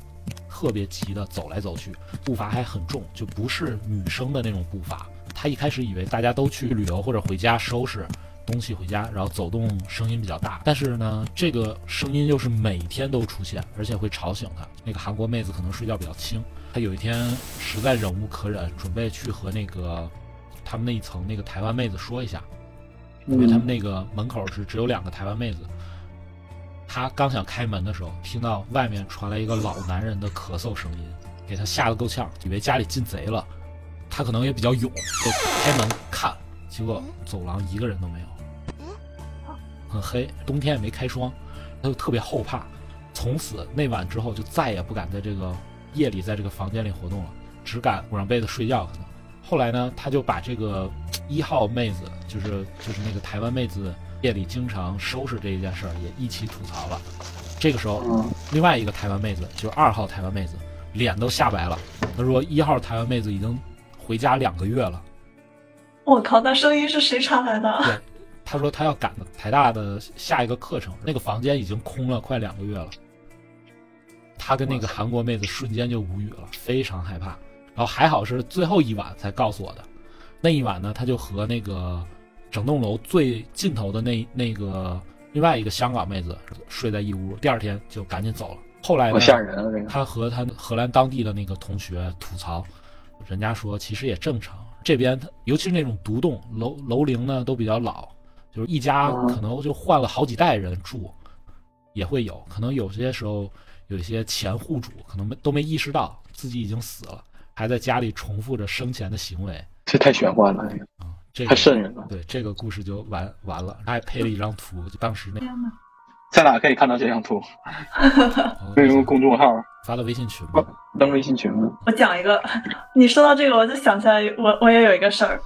E: 特别急的走来走去，步伐还很重，就不是女生的那种步伐。他一开始以为大家都去旅游或者回家收拾。东西回家，然后走动声音比较大，但是呢，这个声音又是每天都出现，而且会吵醒他。那个韩国妹子可能睡觉比较轻，她有一天实在忍无可忍，准备去和那个他们那一层那个台湾妹子说一下，因为他们那个门口是只有两个台湾妹子。他刚想开门的时候，听到外面传来一个老男人的咳嗽声音，给他吓得够呛，以为家里进贼了。他可能也比较勇，就开门看，结果走廊一个人都没有。很黑，冬天也没开窗，他就特别后怕。从此那晚之后，就再也不敢在这个夜里在这个房间里活动了，只敢裹上被子睡觉。可能后来呢，他就把这个一号妹子，就是就是那个台湾妹子夜里经常收拾这一件事儿，也一起吐槽了。这个时候，另外一个台湾妹子，就是二号台湾妹子，脸都吓白了。他说一号台湾妹子已经回家两个月了。
A: 我靠，那声音是谁传来的？
E: 对。他说他要赶台大的下一个课程，那个房间已经空了快两个月了。他跟那个韩国妹子瞬间就无语了，非常害怕。然后还好是最后一晚才告诉我的。那一晚呢，他就和那个整栋楼最尽头的那那个另外一个香港妹子睡在一屋。第二天就赶紧走了。后来呢，
F: 吓人了这个。
E: 他和他荷兰当地的那个同学吐槽，人家说其实也正常。这边尤其是那种独栋楼楼龄呢都比较老。就是一家可能就换了好几代人住，也会有可能有些时候有一些前户主可能没都没意识到自己已经死了，还在家里重复着生前的行为。
F: 这太玄幻了，
E: 啊，这
F: 太瘆人了。
E: 对，这个故事就完完了。他还配了一张图，就当时那
F: 在哪可以看到这张图？为什么公众号？
E: 发到微信群
F: 吗？登微信群吗？
A: 我讲一个，你说到这个，我就想起来，我我也有一个事儿。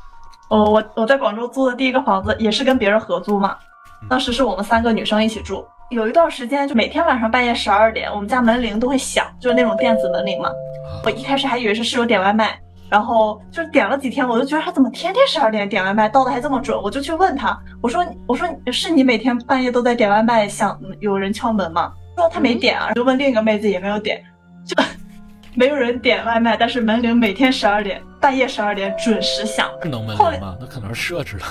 A: 我我我在广州租的第一个房子也是跟别人合租嘛，当时是我们三个女生一起住，有一段时间就每天晚上半夜十二点，我们家门铃都会响，就是那种电子门铃嘛。我一开始还以为是室友点外卖，然后就是点了几天，我就觉得他怎么天天十二点点外卖到的还这么准，我就去问他，我说我说是你每天半夜都在点外卖，想有人敲门吗？说他没点啊，就问另一个妹子也没有点，就。没有人点外卖，但是门铃每天十二点，半夜十二点准时响。
E: 智能门铃吗？那可能是设置了。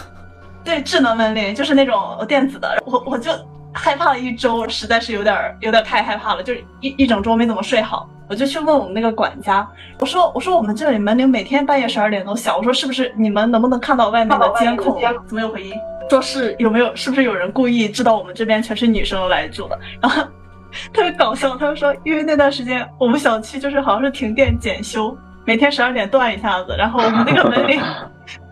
A: 对，智能门铃就是那种电子的。我我就害怕了一周，实在是有点有点太害怕了，就是一一整周没怎么睡好。我就去问我们那个管家，我说我说我们这里门铃每天半夜十二点都响，我说是不是你们能不能看到外面的监控？怎么有回音？说是有没有？是不是有人故意知道我们这边全是女生来住的？然后。特别搞笑，他就说，因为那段时间我们小区就是好像是停电检修，每天十二点断一下子，然后我们那个门铃，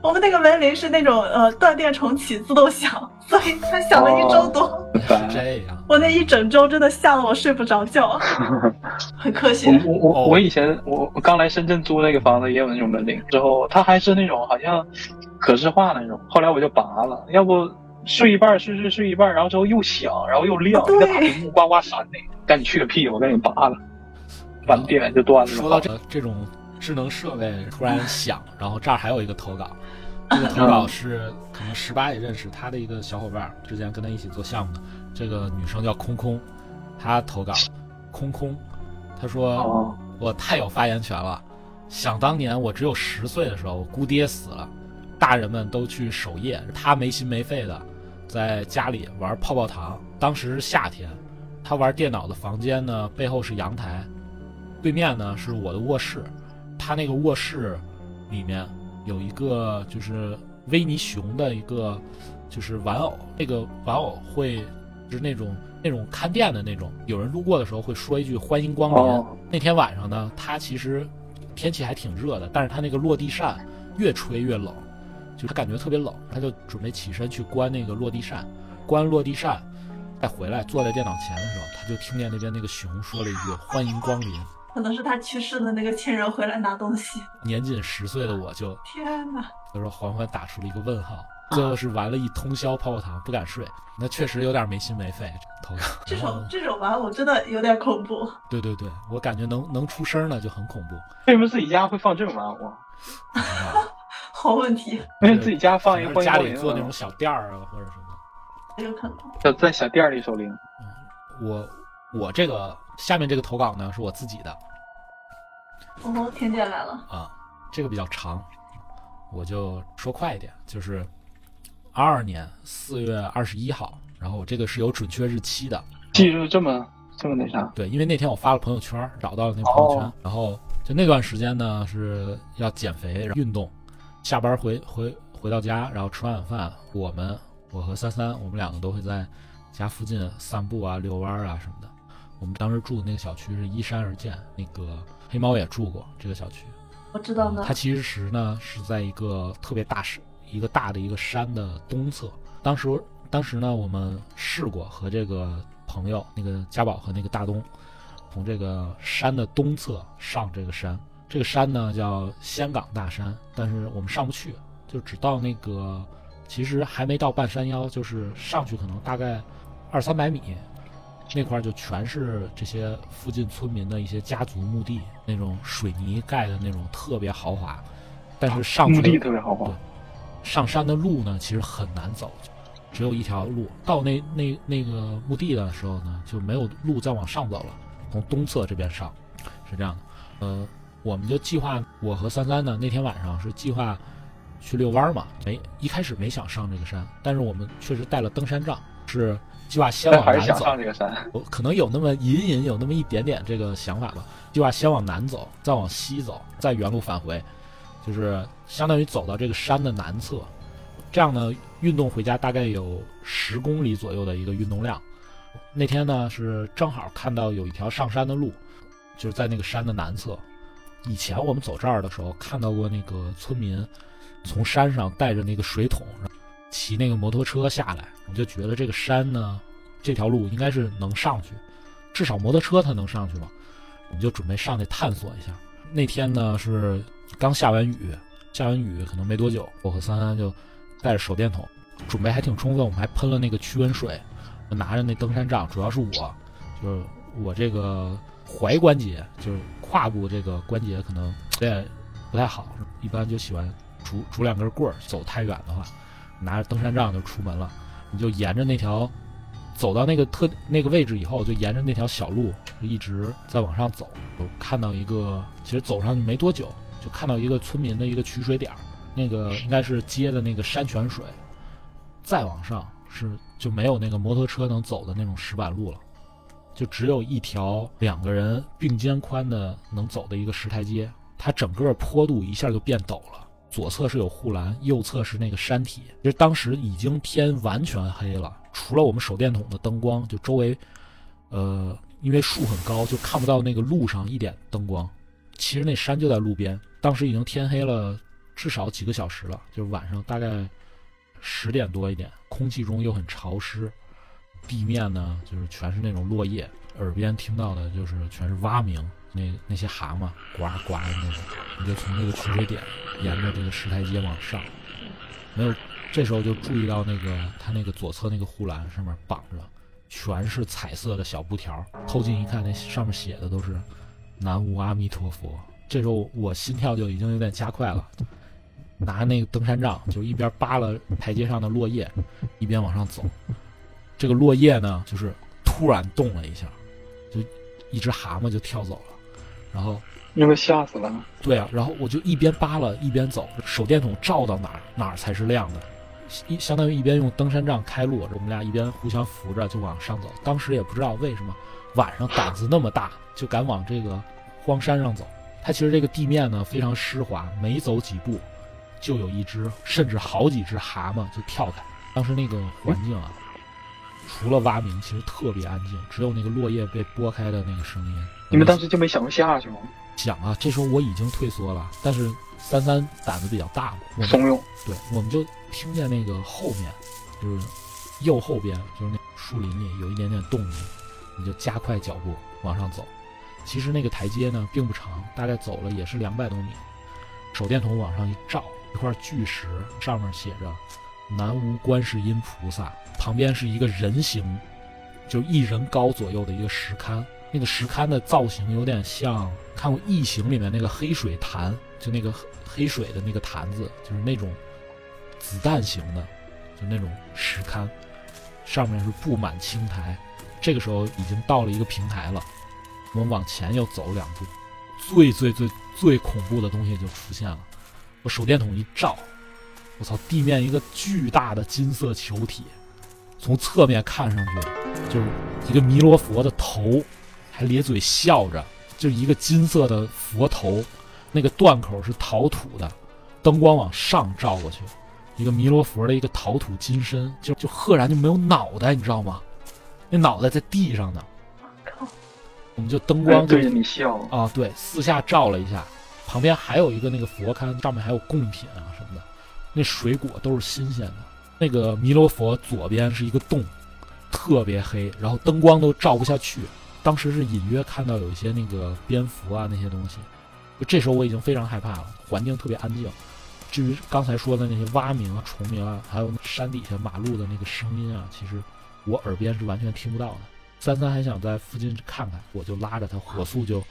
A: 我们那个门铃是那种呃断电重启自动响，所以它响了一周多。
E: 这样，
A: 我那一整周真的吓得我睡不着觉，很可惜。
F: 我我我以前我我刚来深圳租那个房子也有那种门铃，之后它还是那种好像可视化那种，后来我就拔了，要不。睡一半，睡睡睡一半，然后之后又响，然后又亮，那大屏幕呱呱闪的，赶紧去个屁！我赶紧拔了，完电源就断了。
E: 说到这这种智能设备 突然响，然后这儿还有一个投稿，这个投稿是可能十八也认识他的一个小伙伴，之前跟他一起做项目的，这个女生叫空空，她投稿，空空，她说我太有发言权了，想当年我只有十岁的时候，我姑爹死了，大人们都去守夜，她没心没肺的。在家里玩泡泡糖，当时是夏天，他玩电脑的房间呢，背后是阳台，对面呢是我的卧室，他那个卧室里面有一个就是维尼熊的一个就是玩偶，那个玩偶会就是那种那种看店的那种，有人路过的时候会说一句欢迎光临。那天晚上呢，他其实天气还挺热的，但是他那个落地扇越吹越冷，就他感觉特别冷，他就准备起身去关那个落地扇，关落地扇，再回来坐在电脑前的时候，他就听见那边那个熊说了一句“欢迎光临
A: 可能是他去世的那个亲人回来拿东西。”，
E: 年仅十岁的我就
A: 天哪！
E: 就说缓缓打出了一个问号。最后是玩了一通宵泡泡糖，不敢睡，那确实有点没心没肺头疼。
A: 这种这种玩我真的有点恐怖。
E: 对对对，我感觉能能出声呢就很恐怖。
F: 为什么自己家会放这种玩偶
A: 好问题，
F: 因为自己家放一个
E: 家里做那种小店儿啊或者什么。
A: 有可能。
F: 在在小店里守灵。
E: 我我这个下面这个投稿呢是我自己的
A: 哦，天姐来了。
E: 啊，这个比较长，我就说快一点，就是二二年四月二十一号，然后我这个是有准确日期的，
F: 记住这么这么那啥，
E: 对，因为那天我发了朋友圈，找到了那个朋友圈，
F: 哦
E: 然后就那段时间呢是要减肥、然后运动，下班回回回到家，然后吃完晚饭，我们我和三三，我们两个都会在家附近散步啊、遛弯儿啊什么的。我们当时住的那个小区是依山而建，那个黑猫也住过这个小区。
A: 我知道呢
E: 它。其实呢是在一个特别大山、一个大的一个山的东侧。当时当时呢，我们试过和这个朋友，那个家宝和那个大东，从这个山的东侧上这个山。这个山呢叫仙岗大山，但是我们上不去，就只到那个，其实还没到半山腰，就是上去可能大概二三百米，那块儿就全是这些附近村民的一些家族墓地，那种水泥盖的那种特别豪华，但是上去
F: 墓地特别豪华。
E: 上山的路呢，其实很难走，只有一条路。到那那那个墓地的时候呢，就没有路再往上走了，从东侧这边上，是这样的。呃，我们就计划，我和三三呢那天晚上是计划去遛弯儿嘛，没一开始没想上这个山，但是我们确实带了登山杖，是计划先
F: 但还是想
E: 往南走。
F: 上这个山。
E: 我可能有那么隐隐有那么一点点这个想法吧，计划先往南走，再往西走，再原路返回，就是相当于走到这个山的南侧，这样呢，运动回家大概有十公里左右的一个运动量。那天呢是正好看到有一条上山的路，就是在那个山的南侧。以前我们走这儿的时候看到过那个村民从山上带着那个水桶，骑那个摩托车下来，我就觉得这个山呢，这条路应该是能上去，至少摩托车它能上去嘛。我们就准备上去探索一下。那天呢是刚下完雨，下完雨可能没多久，我和三三就带着手电筒，准备还挺充分，我们还喷了那个驱蚊水，拿着那登山杖，主要是我，就是我这个踝关节，就是胯部这个关节可能有点不太好，一般就喜欢拄拄两根棍儿，走太远的话，拿着登山杖就出门了。你就沿着那条走到那个特那个位置以后，就沿着那条小路一直在往上走。我看到一个，其实走上去没多久，就看到一个村民的一个取水点，那个应该是接的那个山泉水。再往上是就没有那个摩托车能走的那种石板路了，就只有一条两个人并肩宽的能走的一个石台阶。它整个坡度一下就变陡了。左侧是有护栏，右侧是那个山体。其实当时已经天完全黑了，除了我们手电筒的灯光，就周围，呃，因为树很高，就看不到那个路上一点灯光。其实那山就在路边，当时已经天黑了，至少几个小时了，就是晚上大概十点多一点，空气中又很潮湿，地面呢就是全是那种落叶，耳边听到的就是全是蛙鸣，那那些蛤蟆呱呱的那种。你就从那个取水点沿着这个石台阶往上，没有，这时候就注意到那个他那个左侧那个护栏上面绑着全是彩色的小布条，透近一看，那上面写的都是“南无阿弥陀佛”。这时候我心跳就已经有点加快了，拿那个登山杖就一边扒拉台阶上的落叶，一边往上走。这个落叶呢，就是突然动了一下，就一只蛤蟆就跳走了，然后。
F: 因为吓死了。
E: 对啊，然后我就一边扒拉一边走，手电筒照到哪儿哪儿才是亮的，一相当于一边用登山杖开路，我们俩一边互相扶着就往上走。当时也不知道为什么晚上胆子那么大，就敢往这个荒山上走。它其实这个地面呢非常湿滑，每走几步就有一只甚至好几只蛤蟆就跳开。当时那个环境啊，除了蛙鸣，其实特别安静，只有那个落叶被拨开的那个声音。
F: 你们当时就没想过下去吗？
E: 想啊，这时候我已经退缩了，但是三三胆子比较大，我
F: 怂恿，
E: 对，我们就听见那个后面，就是右后边，就是那树林里有一点点动静，你就加快脚步往上走。其实那个台阶呢并不长，大概走了也是两百多米。手电筒往上一照，一块巨石上面写着“南无观世音菩萨”，旁边是一个人形，就一人高左右的一个石龛。那个石龛的造型有点像看过《异形》里面那个黑水潭，就那个黑水的那个坛子，就是那种子弹型的，就那种石龛，上面是布满青苔。这个时候已经到了一个平台了，我们往前又走两步，最最最最恐怖的东西就出现了。我手电筒一照，我操，地面一个巨大的金色球体，从侧面看上去就是一个弥勒佛的头，还咧嘴笑着，就是一个金色的佛头，那个断口是陶土的，灯光往上照过去，一个弥勒佛的一个陶土金身，就就赫然就没有脑袋，你知道吗？那脑袋在地上呢。
A: 靠！
E: 我们就灯光就
F: 对着你笑，
E: 啊，对，四下照了一下，旁边还有一个那个佛龛，上面还有贡品啊那水果都是新鲜的。那个弥勒佛左边是一个洞，特别黑，然后灯光都照不下去。当时是隐约看到有一些那个蝙蝠啊那些东西，这时候我已经非常害怕了，环境特别安静。至于刚才说的那些蛙鸣啊、虫鸣啊，还有山底下马路的那个声音啊，其实我耳边是完全听不到的。三三还想在附近看看，我就拉着他火速就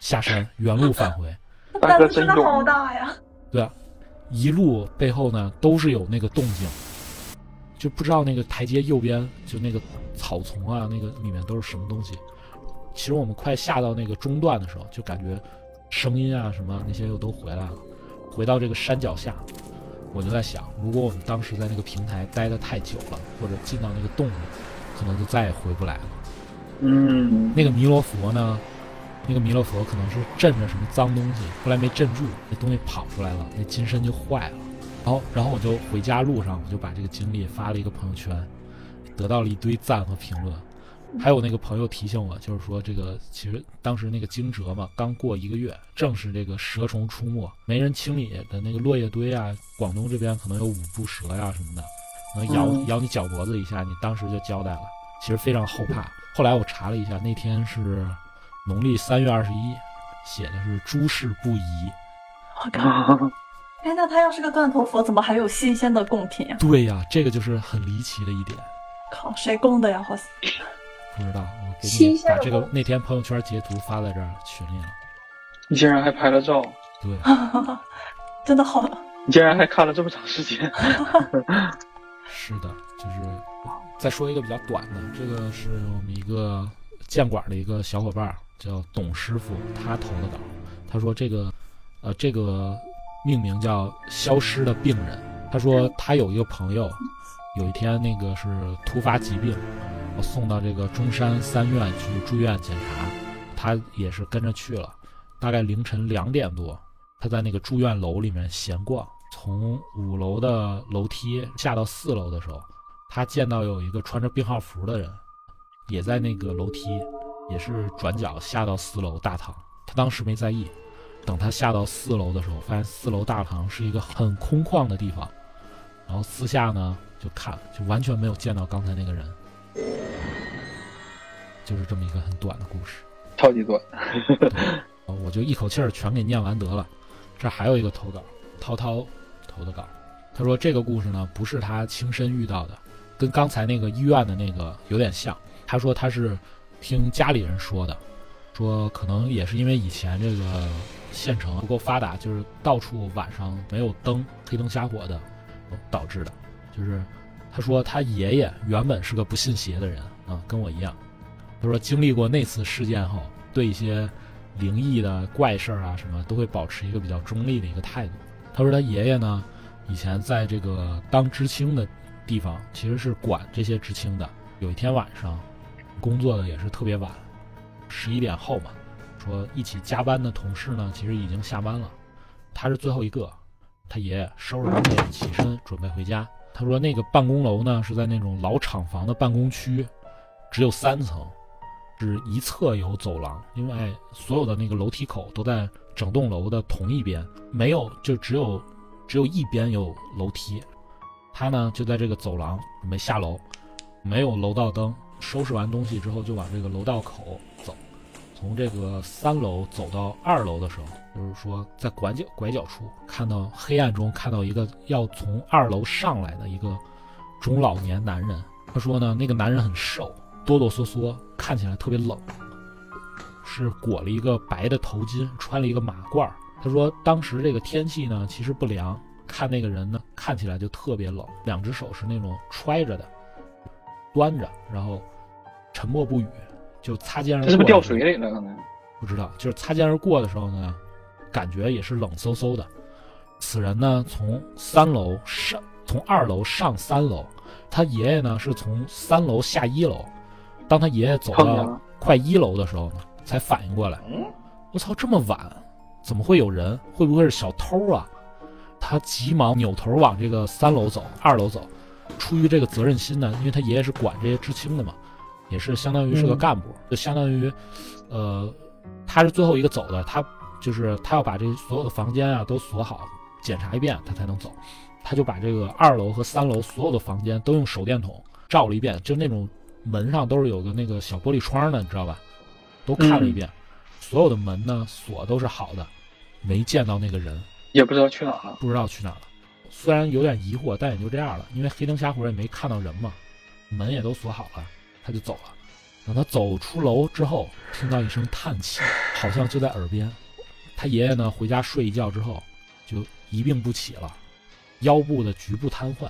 E: 下山，原路返回。
F: 大
A: 胆子真的好大呀！
E: 对啊，一路背后呢都是有那个动静，就不知道那个台阶右边就那个草丛啊，那个里面都是什么东西。其实我们快下到那个中段的时候，就感觉声音啊什么那些又都回来了。回到这个山脚下，我就在想，如果我们当时在那个平台待得太久了，或者进到那个洞里，可能就再也回不来了。
F: 嗯，
E: 那个弥勒佛呢，那个弥勒佛可能是镇着什么脏东西，后来没镇住，那东西跑出来了，那金身就坏了。然后，然后我就回家路上，我就把这个经历发了一个朋友圈，得到了一堆赞和评论。还有那个朋友提醒我，就是说这个其实当时那个惊蛰嘛，刚过一个月，正是这个蛇虫出没，没人清理的那个落叶堆啊，广东这边可能有五步蛇呀、什么的，能咬、
F: 嗯
E: 咬你脚脖子一下，你当时就交代了。其实非常后怕。后来我查了一下，那天是农历三月二十一，写的是诸事不宜。
A: 我靠！哎，那他要是个断头佛，怎么还有新鲜的贡品呀？
E: 对呀，这个就是很离奇的一点。
A: 靠，谁供的呀？我
E: 不知道，我给你把这个那天朋友圈截图发在这儿群里了。
F: 你竟然还拍了照，
E: 对，
A: 真的好，
F: 你竟然还看了这么长时间，
E: 是的，就是再说一个比较短的，这个是我们一个建馆的一个小伙伴儿叫董师傅，他投的稿。他说这个，呃，这个命名叫“消失的病人”。他说他有一个朋友，有一天那个是突发疾病，我送到这个中山三院去住院检查，他也是跟着去了。大概凌晨两点多，他在那个住院楼里面闲逛，从五楼的楼梯下到四楼的时候，他见到有一个穿着病号服的人，也在那个楼梯，也是转角下到四楼大堂。他当时没在意，等他下到四楼的时候，发现四楼大堂是一个很空旷的地方，然后私下呢就看，就完全没有见到刚才那个人，就是这么一个很短的故事。
F: 超级短。
E: 哦我就一口气儿全给念完得了。这还有一个投稿，涛涛投的稿，他说这个故事呢不是他亲身遇到的，跟刚才那个医院的那个有点像。他说他是听家里人说的，说可能也是因为以前这个县城不够发达，就是到处晚上没有灯，黑灯瞎火的导致的。就是他说他爷爷原本是个不信邪的人啊，跟我一样。他说经历过那次事件后，对一些灵异的怪事儿啊什么，都会保持一个比较中立的一个态度。他说他爷爷呢，以前在这个当知青的地方，其实是管这些知青的。有一天晚上，工作的也是特别晚，十一点后嘛，说一起加班的同事呢，其实已经下班了，他是最后一个。他爷爷收拾东西起身准备回家。他说那个办公楼呢是在那种老厂房的办公区，只有三层。是一侧有走廊，因为所有的那个楼梯口都在整栋楼的同一边，没有就只有只有一边有楼梯。他呢就在这个走廊准备下楼，没有楼道灯，收拾完东西之后就往这个楼道口走。从这个三楼走到二楼的时候，就是说在拐角拐角处看到黑暗中看到一个要从二楼上来的一个中老年男人。他说呢，那个男人很瘦，哆哆嗦嗦，看起来特别冷，是裹了一个白的头巾，穿了一个马褂。他说当时这个天气呢其实不凉，看那个人呢看起来就特别冷，两只手是那种揣着的，端着，然后沉默不语，就擦肩而过。
F: 这是不是掉水里了？可能
E: 不知道，就是擦肩而过的时候呢，感觉也是冷飕飕的。此人呢，从三楼上，从二楼上三楼，他爷爷呢是从三楼下一楼。当他爷爷走到快一楼的时候呢，才反应过来，我操，这么晚，怎么会有人？会不会是小偷啊？他急忙扭头往这个三楼走，二楼走。出于这个责任心呢，因为他爷爷是管这些知青的嘛，也是相当于是个
F: 嗯
E: 干部，就相当于，呃，他是最后一个走的，他就是他要把这所有的房间啊都锁好，检查一遍，他才能走。他就把这个二楼和三楼所有的房间都用手电筒照了一遍，就那种门上都是有个那个小玻璃窗的，你知道吧？都看了一遍，所有的门呢锁都是好的，没见到那个人，
F: 也不知道去哪了。
E: 不知道去哪了。虽然有点疑惑，但也就这样了，因为黑灯瞎火也没看到人嘛，门也都锁好了，他就走了。等他走出楼之后，听到一声叹气，好像就在耳边。他爷爷呢，回家睡一觉之后，就一病不起了，腰部的局部瘫痪，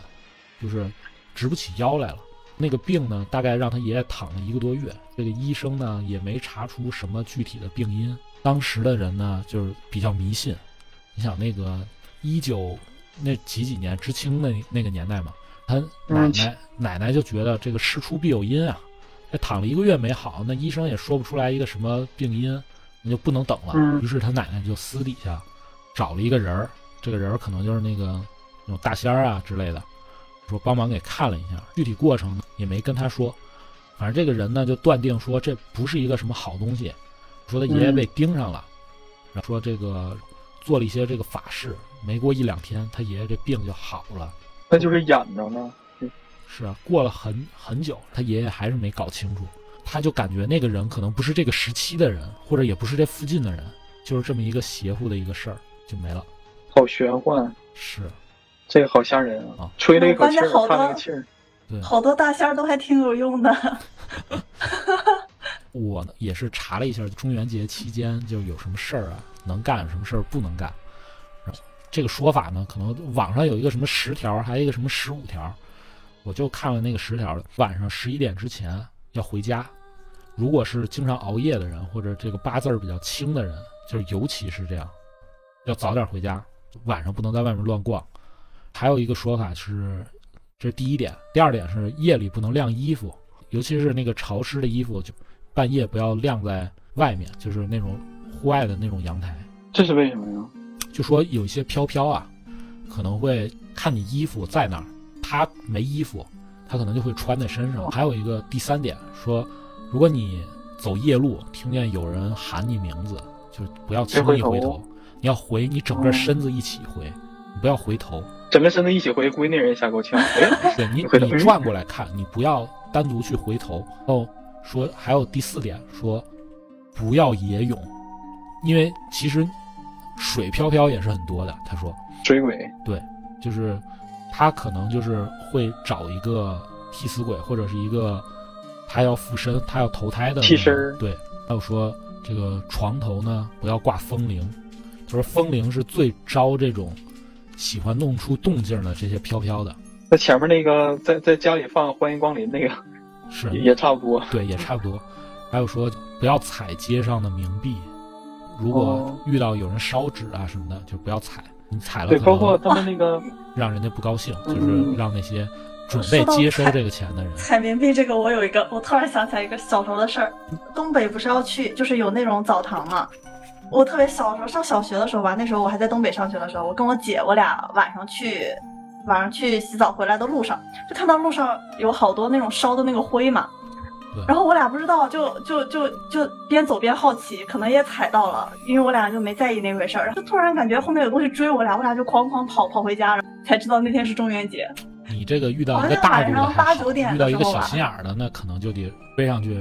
E: 就是直不起腰来了。那个病呢，大概让他爷爷躺了一个多月。这个医生呢，也没查出什么具体的病因。当时的人呢，就是比较迷信。你想那个一九那几几年知青那那个年代嘛，他奶
F: 嗯
E: 奶、奶奶就觉得这个事出必有因啊，这躺了一个月没好，那医生也说不出来一个什么病因，那就不能等了。
F: 嗯
E: 于是他奶奶就私底下找了一个人儿，这个人儿可能就是那个那种大仙儿啊之类的，说帮忙给看了一下，具体过程也没跟他说。反正这个人呢就断定说这不是一个什么好东西，说他爷爷被盯上了，然后说这个做了一些这个法事，没过一两天他爷爷这病就好了。
F: 那就是演着呢。
E: 是啊，过了很很久，他爷爷还是没搞清楚，他就感觉那个人可能不是这个时期的人，或者也不是这附近的人，就是这么一个邪乎的一个事儿就没了。
F: 好玄幻，
E: 是，
F: 这个好吓人啊！
E: 啊
F: 吹了一口气
A: 好多
F: 叹了个气儿。
E: 对，
A: 好多大仙儿都还挺有用的。
E: 我呢也是查了一下中元节期间就有什么事儿啊能干，什么事儿不能干。这个说法呢，可能网上有一个什么十条，还有一个什么十五条，我就看了那个十条的，晚上十一点之前要回家。如果是经常熬夜的人，或者这个八字儿比较轻的人，就是尤其是这样，要早点回家，晚上不能在外面乱逛。还有一个说法是，这是第一点，第二点是夜里不能晾衣服，尤其是那个潮湿的衣服，就半夜不要晾在外面，就是那种户外的那种阳台。
F: 这是为什么呀？
E: 就说有一些飘飘啊，可能会看你衣服在那儿，他没衣服，他可能就会穿在身上。还有一个第三点说，如果你走夜路，听见有人喊你名字，就不要轻易
F: 回头
E: 你要回你整个身子一起回，你不要回头。
F: 整个身子一起回，估计那人也吓够呛。哎，
E: 对你，你转过来看，你不要单独去回头。哦，说还有第四点，说不要野泳，因为其实水飘飘也是很多的。他说，
F: 水鬼，对
E: 就是他可能就是会找一个替死鬼，或者是一个他要附身、他要投胎的
F: 替身
E: 对，还有说这个床头呢不要挂风铃，他说风铃是最招这种喜欢弄出动静的这些飘飘的。
F: 那前面那个在在家里放欢迎光临那个
E: 是
F: 也也差不多。
E: 对，也差不多。还有说不要踩街上的冥币，如果
F: 哦
E: 遇到有人烧纸啊什么的，就不要踩。你踩了
F: 对，包括他们那个
E: 让人家不高兴，
F: 嗯
E: 就是让那些准备接收这个钱的人。
A: 踩冥币这个，我有一个，我突然想起来一个小时候的事儿。东北不是要去，就是有那种澡堂嘛。我特别小的时候，上小学的时候吧，那时候我还在东北上学的时候，我跟我姐，我俩晚上去，晚上去洗澡回来的路上，就看到路上有好多那种烧的那个灰嘛。
E: 对
A: 然后我俩不知道，就就就就边走边好奇，可能也踩到了，因为我俩就没在意那回事儿，然后就突然感觉后面有东西追我俩，我俩就哐哐跑跑回家，然后才知道那天是中元节。
E: 你这个遇到一个大度的
A: 晚上
E: 还好，
A: 八九点
E: 遇到一个小心眼儿的，那可能就得背上去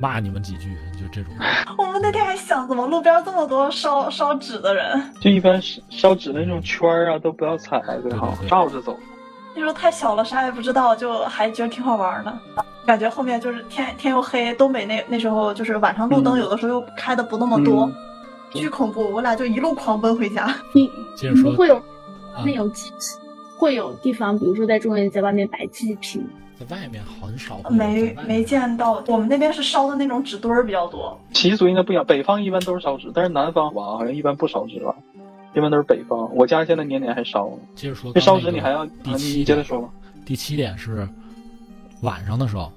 E: 骂你们几句，就这种。
A: 我们那天还想，怎么路边这么多烧烧纸的人？
F: 就一般烧烧纸的那种圈儿啊，都不要踩最好绕着走。
A: 那时候太小了，啥也不知道，就还觉得挺好玩的。感觉后面就是天天又黑，东北那那时候就是晚上路灯
F: 嗯
A: 有的时候又开的不那么多，
F: 嗯
A: 巨恐怖。我俩就一路狂奔回家。
G: 你你们会有
E: 啊
G: 那有祭会有地方，比如说在中元节外面摆祭品，
E: 在外面很少
A: 没没见到，我们那边是烧的那种纸堆儿比较多。
F: 习俗应该不一样，北方一般都是烧纸，但是南方吧好像一般不烧纸吧，一般都是北方。我家现在年年还烧，
E: 接着说
F: 这烧纸你还要
E: 第七
F: 接着说吧。
E: 第七点是晚上的时候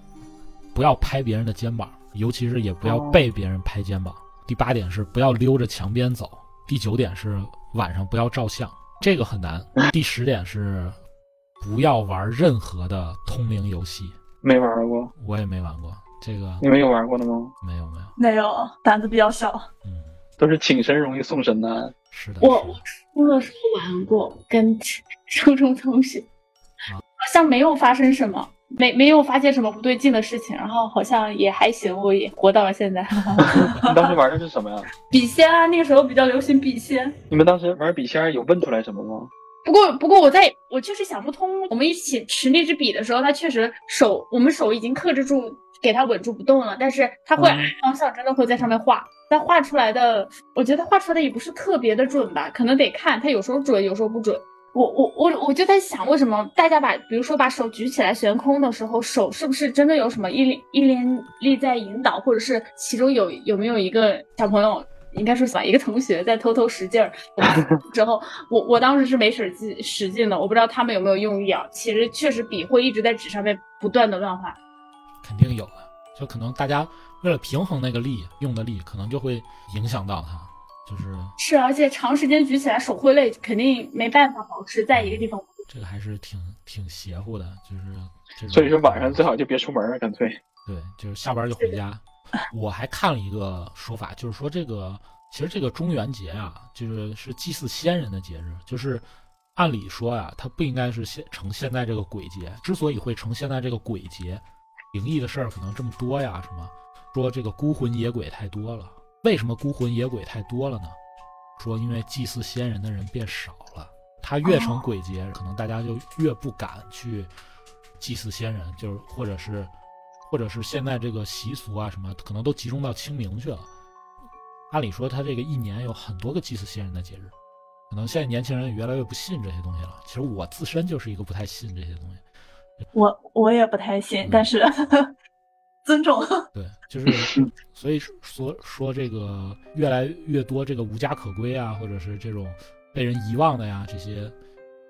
E: 不要拍别人的肩膀，尤其是也不要
F: 哦
E: 被别人拍肩膀。第八点是不要溜着墙边走。第九点是晚上不要照相，这个很难。第十点是不要玩任何的通灵游戏，
F: 没玩过，
E: 我也没玩过这个，
F: 你们有玩过的吗？
E: 没有没有，
A: 没有，胆子比较小。
E: 嗯，
F: 都是请神容易送神难。
E: 是的，
G: 我
E: 是的
G: 初中的时候玩过，跟初中同学，
E: 啊
G: 好像没有发生什么，没没有发现什么不对劲的事情，然后好像也还行，我也活到了现在。
F: 你当时玩的是什么呀？
G: 笔仙啊，那个时候比较流行笔仙。
F: 你们当时玩笔仙有问出来什么吗？
G: 不过，不过我在我确实想不通，我们一起持那支笔的时候，他确实手，我们手已经克制住，给他稳住不动了，但是他会方向，真的会在上面画。但画出来的，我觉得画出来的也不是特别的准吧，可能得看，它有时候准，有时候不准。我我我我就在想，为什么大家把，比如说把手举起来悬空的时候，手是不是真的有什么一连一连力在引导，或者是其中有有没有一个小朋友，应该说是吧，一个同学在偷偷使劲儿，之后我我当时是没使劲使劲的，我不知道他们有没有用力啊。其实确实笔会一直在纸上面不断的乱画。
E: 肯定有的，就可能大家为了平衡那个力用的力，可能就会影响到它，就是
G: 是，而且长时间举起来手会累，肯定没办法保持在一个地方。
E: 这个还是挺挺邪乎的，就是这种
F: 所以说晚上最好就别出门了，干脆。
E: 对，就是下班就回家。我还看了一个说法，就是说这个其实这个中元节啊，就是是祭祀先人的节日，就是按理说呀、它不应该是现成现在这个鬼节。之所以会成现在这个鬼节，灵异的事儿可能这么多呀，什么说这个孤魂野鬼太多了。为什么孤魂野鬼太多了呢？说因为祭祀先人的人变少了，他越成鬼节，可能大家就越不敢去祭祀先人，就是或者是或者是现在这个习俗啊什么，可能都集中到清明去了。按理说，他这个一年有很多个祭祀先人的节日，可能现在年轻人也越来越不信这些东西了。其实我自身就是一个不太信这些东西。
A: 我我也不太信，
E: 嗯
A: 但是尊重。
E: 对，就是所以说说这个越来越多这个无家可归啊，或者是这种被人遗忘的呀，这些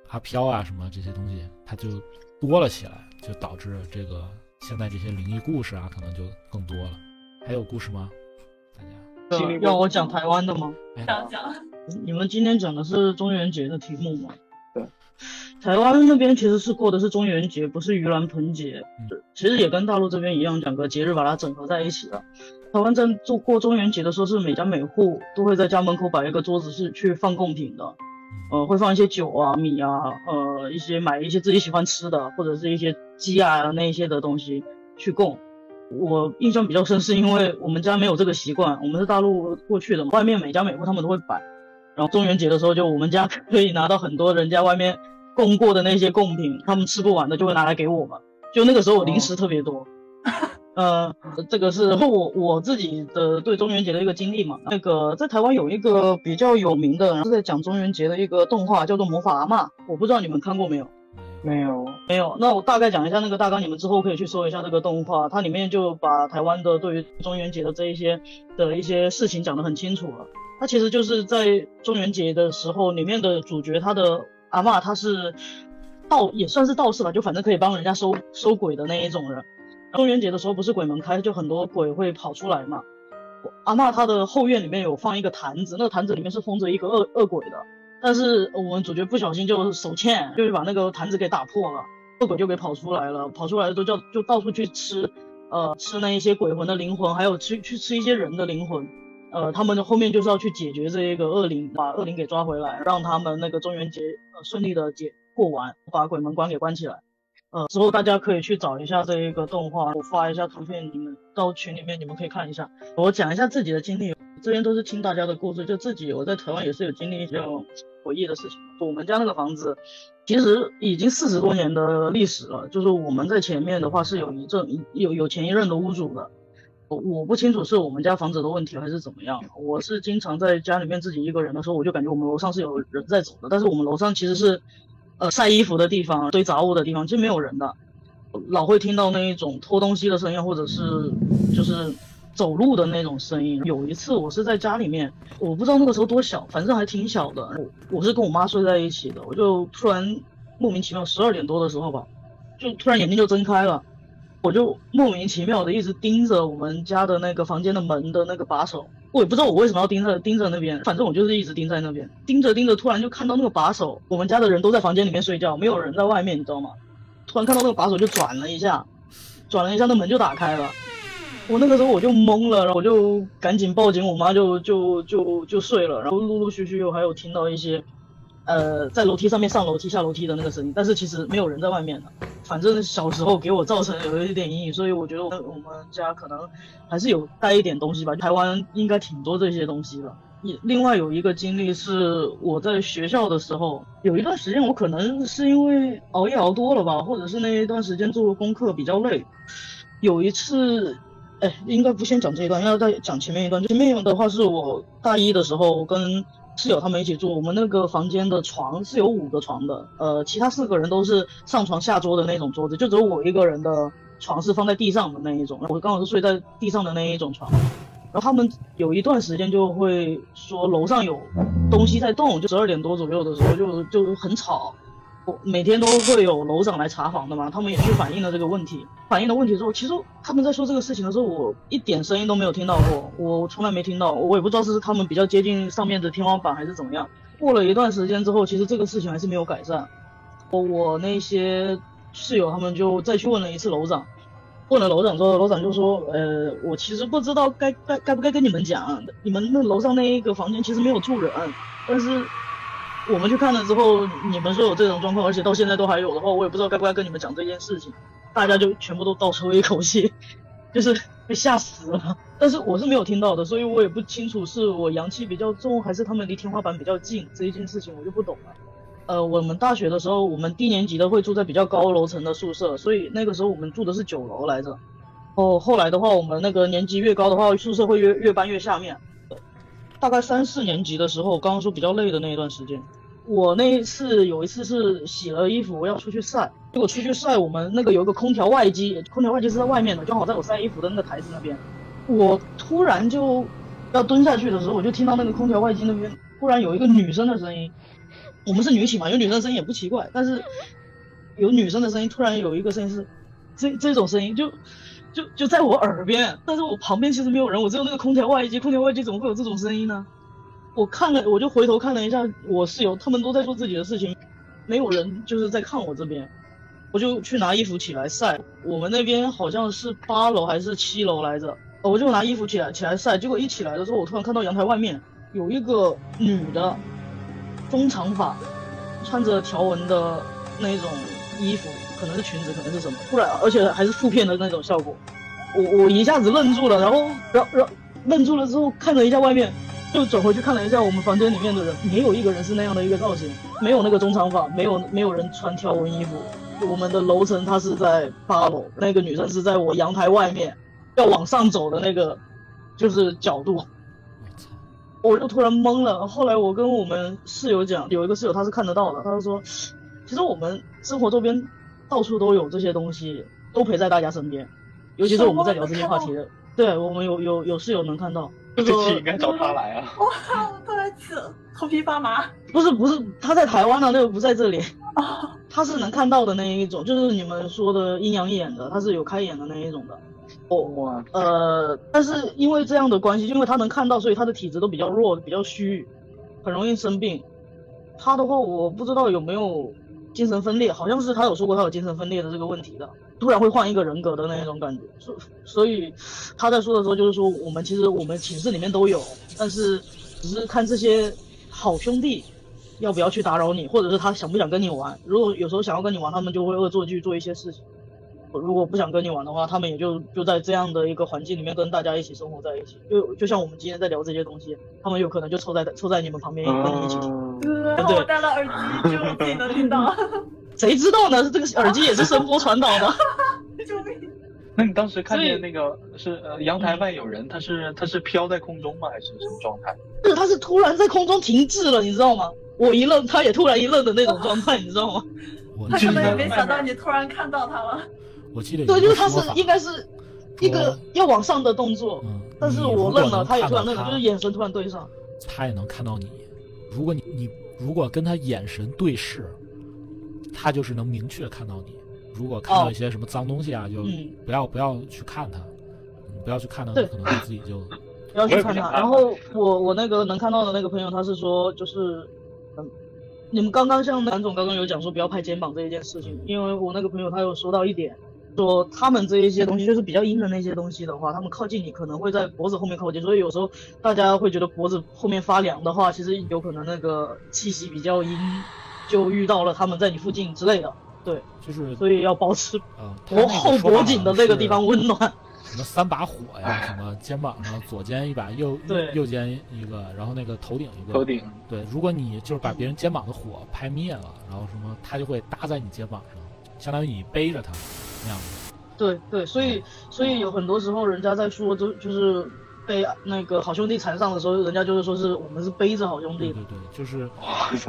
E: 阿飘啊什么这些东西，它就多了起来，就导致这个现在这些灵异故事啊，可能就更多了。还有故事吗？大家？
C: 要我讲台湾的吗？
E: 哎，
A: 讲讲，
C: 你们今天讲的是中元节的题目吗？
F: 对。
C: 台湾那边其实是过的是中元节，不是盂兰盆节。
E: 嗯
C: 其实也跟大陆这边一样，两个节日把它整合在一起了。台湾在做过中元节的时候，是每家每户都会在家门口摆一个桌子，是去放贡品的。呃，会放一些酒啊、米啊，呃，一些买一些自己喜欢吃的，或者是一些鸡啊那一些的东西去供。我印象比较深，是因为我们家没有这个习惯，我们是大陆过去的嘛，外面每家每户他们都会摆。然后中元节的时候，就我们家可以拿到很多人家外面供过的那些贡品，他们吃不完的就会拿来给我们。就那个时候我零食特别多。呃，这个是我我自己的对中元节的一个经历嘛。那个在台湾有一个比较有名的，是在讲中元节的一个动画，叫做《魔法阿嬷》，我不知道你们看过没有。
E: 没有。
F: 没有，
C: 没有，那我大概讲一下那个大纲，你们之后可以去搜一下这个动画，它里面就把台湾的对于中元节的这一些的一些事情讲得很清楚了。它其实就是在中元节的时候，里面的主角他的阿嬷她是道，也算是道士吧，就反正可以帮人家收收鬼的那一种人。中元节的时候不是鬼门开，就很多鬼会跑出来嘛。阿嬷她的后院里面有放一个坛子，那个坛子里面是封着一个恶恶鬼的。但是我们主角不小心就手欠，就把那个坛子给打破了，恶鬼就给跑出来了，跑出来就叫就到处去吃呃，吃那一些鬼魂的灵魂，还有去去吃一些人的灵魂。呃，他们的后面就是要去解决这一个恶灵，把恶灵给抓回来，让他们那个中元节呃顺利的解过完，把鬼门关给关起来。呃，之后大家可以去找一下这一个动画，我发一下图片，你们到群里面你们可以看一下。我讲一下自己的经历，这边都是听大家的故事，就自己我在台湾也是有经历一些回忆的事情。我们家那个房子其实已经四十多年的历史了，就是我们在前面的话是有一阵有有前一任的屋主的。我不清楚是我们家房子的问题还是怎么样。我是经常在家里面自己一个人的时候，我就感觉我们楼上是有人在走的。但是我们楼上其实是，呃，晒衣服的地方、堆杂物的地方，其实没有人的。老会听到那一种拖东西的声音，或者是就是走路的那种声音。有一次我是在家里面，我不知道那个时候多小，反正还挺小的。我我是跟我妈睡在一起的，我就突然莫名其妙十二点多的时候吧，就突然眼睛就睁开了。我就莫名其妙的一直盯着我们家的那个房间的门的那个把手，我也不知道我为什么要盯着盯着那边，反正我就是一直盯在那边，盯着盯着，突然就看到那个把手，我们家的人都在房间里面睡觉，没有人在外面，你知道吗？突然看到那个把手就转了一下，转了一下，那门就打开了，我那个时候我就懵了，然后我就赶紧报警，我妈就就就就睡了，然后陆陆续续又还有听到一些。呃，在楼梯上面上楼梯下楼梯的那个声音，但是其实没有人在外面的。反正小时候给我造成有一点阴影，所以我觉得我们家可能还是有带一点东西吧。台湾应该挺多这些东西的。另外有一个经历是我在学校的时候，有一段时间我可能是因为熬夜熬多了吧，或者是那一段时间做功课比较累。有一次，哎，应该不先讲这一段，要再讲前面一段。前面的话是我大一的时候跟。室友他们一起住，我们那个房间的床是有五个床的，呃，其他四个人都是上床下桌的那种桌子，就只有我一个人的床是放在地上的那一种，我刚好是睡在地上的那一种床。然后他们有一段时间就会说楼上有东西在动，就十二点多左右的时候就就很吵。我每天都会有楼长来查房的嘛，他们也去反映了这个问题。反映了问题之后，其实他们在说这个事情的时候，我一点声音都没有听到过，我从来没听到，我也不知道是他们比较接近上面的天花板还是怎么样。过了一段时间之后，其实这个事情还是没有改善。我我那些室友他们就再去问了一次楼长，问了楼长之后，楼长就说，呃，我其实不知道该该该不该跟你们讲，你们那楼上那一个房间其实没有住人，但是。我们去看了之后，你们说有这种状况，而且到现在都还有的话，我也不知道该不该跟你们讲这件事情。大家就全部都倒抽一口气，就是被吓死了。但是我是没有听到的，所以我也不清楚是我阳气比较重，还是他们离天花板比较近这一件事情，我就不懂了。呃，我们大学的时候，我们低年级的会住在比较高楼层的宿舍，所以那个时候我们住的是九楼来着。哦，后来的话，我们那个年级越高的话，宿舍会越越搬越下面。大概三四年级的时候，刚刚说比较累的那一段时间，我那一次有一次是洗了衣服，我要出去晒，结果出去晒，我们那个有个空调外机，空调外机是在外面的，正好在我晒衣服的那个台子那边。我突然就要蹲下去的时候，我就听到那个空调外机那边忽然有一个女生的声音。我们是女寝嘛，有女生声音也不奇怪，但是有女生的声音，突然有一个声音是这这种声音就。就就在我耳边，但是我旁边其实没有人，我只有那个空调外机，空调外机怎么会有这种声音呢？我看了，我就回头看了一下我室友，他们都在做自己的事情，没有人就是在看我这边，我就去拿衣服起来晒。我们那边好像是八楼还是七楼来着，我就拿衣服起来起来晒，结果一起来的时候，我突然看到阳台外面有一个女的，中长发，穿着条纹的那种衣服。可能是裙子，可能是什么？突然，而且还是负片的那种效果，我我一下子愣住了，然后，然然愣住了之后，看了一下外面，就转回去看了一下我们房间里面的人，没有一个人是那样的一个造型，没有那个中长发，没有没有人穿条纹衣服。我们的楼层它是在八楼，那个女生是在我阳台外面，要往上走的那个，就是角度。我就突然懵了。后来我跟我们室友讲，有一个室友他是看得到的，他就说，其实我们生活周边。到处都有这些东西，都陪在大家身边，尤其是我们在聊这些话题的，对我们有有有室友能看到，
F: 这期应该找他来啊！
A: 哇，我突然起头皮发麻。
C: 不是不是，他在台湾呢，那个不在这里啊，他是能看到的那一种，就是你们说的阴阳眼的，他是有开眼的那一种的。
F: 哦，
C: 呃，但是因为这样的关系，因为他能看到，所以他的体质都比较弱，比较虚，很容易生病。他的话，我不知道有没有。精神分裂，好像是他有说过他有精神分裂的这个问题的，突然会换一个人格的那种感觉。所所以他在说的时候就是说，我们其实我们寝室里面都有，但是只是看这些好兄弟要不要去打扰你，或者是他想不想跟你玩。如果有时候想要跟你玩，他们就会恶作剧做一些事情。如果不想跟你玩的话，他们也就就在这样的一个环境里面跟大家一起生活在一起。就就像我们今天在聊这些东西，他们有可能就凑在凑在你们旁边跟你一起听。
A: 呃，然后我戴了耳机，只有我自己能听到。
C: 谁知道呢？这个耳机也是声波传导的。
A: 救命！
F: 那你当时看见那个是呃阳台外有人，他是他是飘在空中吗？还是什么状态？
C: 是，他是突然在空中停滞了，你知道吗？我一愣，他也突然一愣的那种状态，你知道吗？
E: 我
A: 他可能也没想到你突然看到他了。
E: 我记得
C: 对，就是他是应该是一个要往上的动作，
E: 嗯，
C: 但是我愣了，
E: 能
C: 他也突然愣了，就是眼神突然对上。
E: 他也能看到你。如果你你如果跟他眼神对视，他就是能明确看到你。如果看到
C: 哦
E: 一些什么脏东西啊，就
C: 嗯
E: 不要不要去看他，你不要去看他，
C: 他
E: 可能他自己就
C: 不要去看他。然后我我那个能看到的那个朋友，他是说就是，嗯，你们刚刚像南总刚刚有讲说不要拍肩膀这一件事情，因为我那个朋友他有说到一点，说他们这一些东西就是比较阴的那些东西的话，他们靠近你可能会在脖子后面靠近，所以有时候大家会觉得脖子后面发凉的话，其实有可能那个气息比较阴，就遇到了他们在你附近之类的。对，
E: 就是
C: 所以要保持
E: 呃，他那个
C: 脖后脖颈的这个地方温暖。
E: 什么三把火呀，什么肩膀上左肩一把，右
C: 对
E: 右肩一个，然后那个头顶一个。
F: 头顶
E: 对，如果你就是把别人肩膀的火拍灭了，然后什么，他就会搭在你肩膀上，相当于你背着他那样的。
C: 对对，所以所以有很多时候人家在说，就就是被那个好兄弟缠上的时候，人家就是说是我们是背着好兄弟。
E: 对对对，就是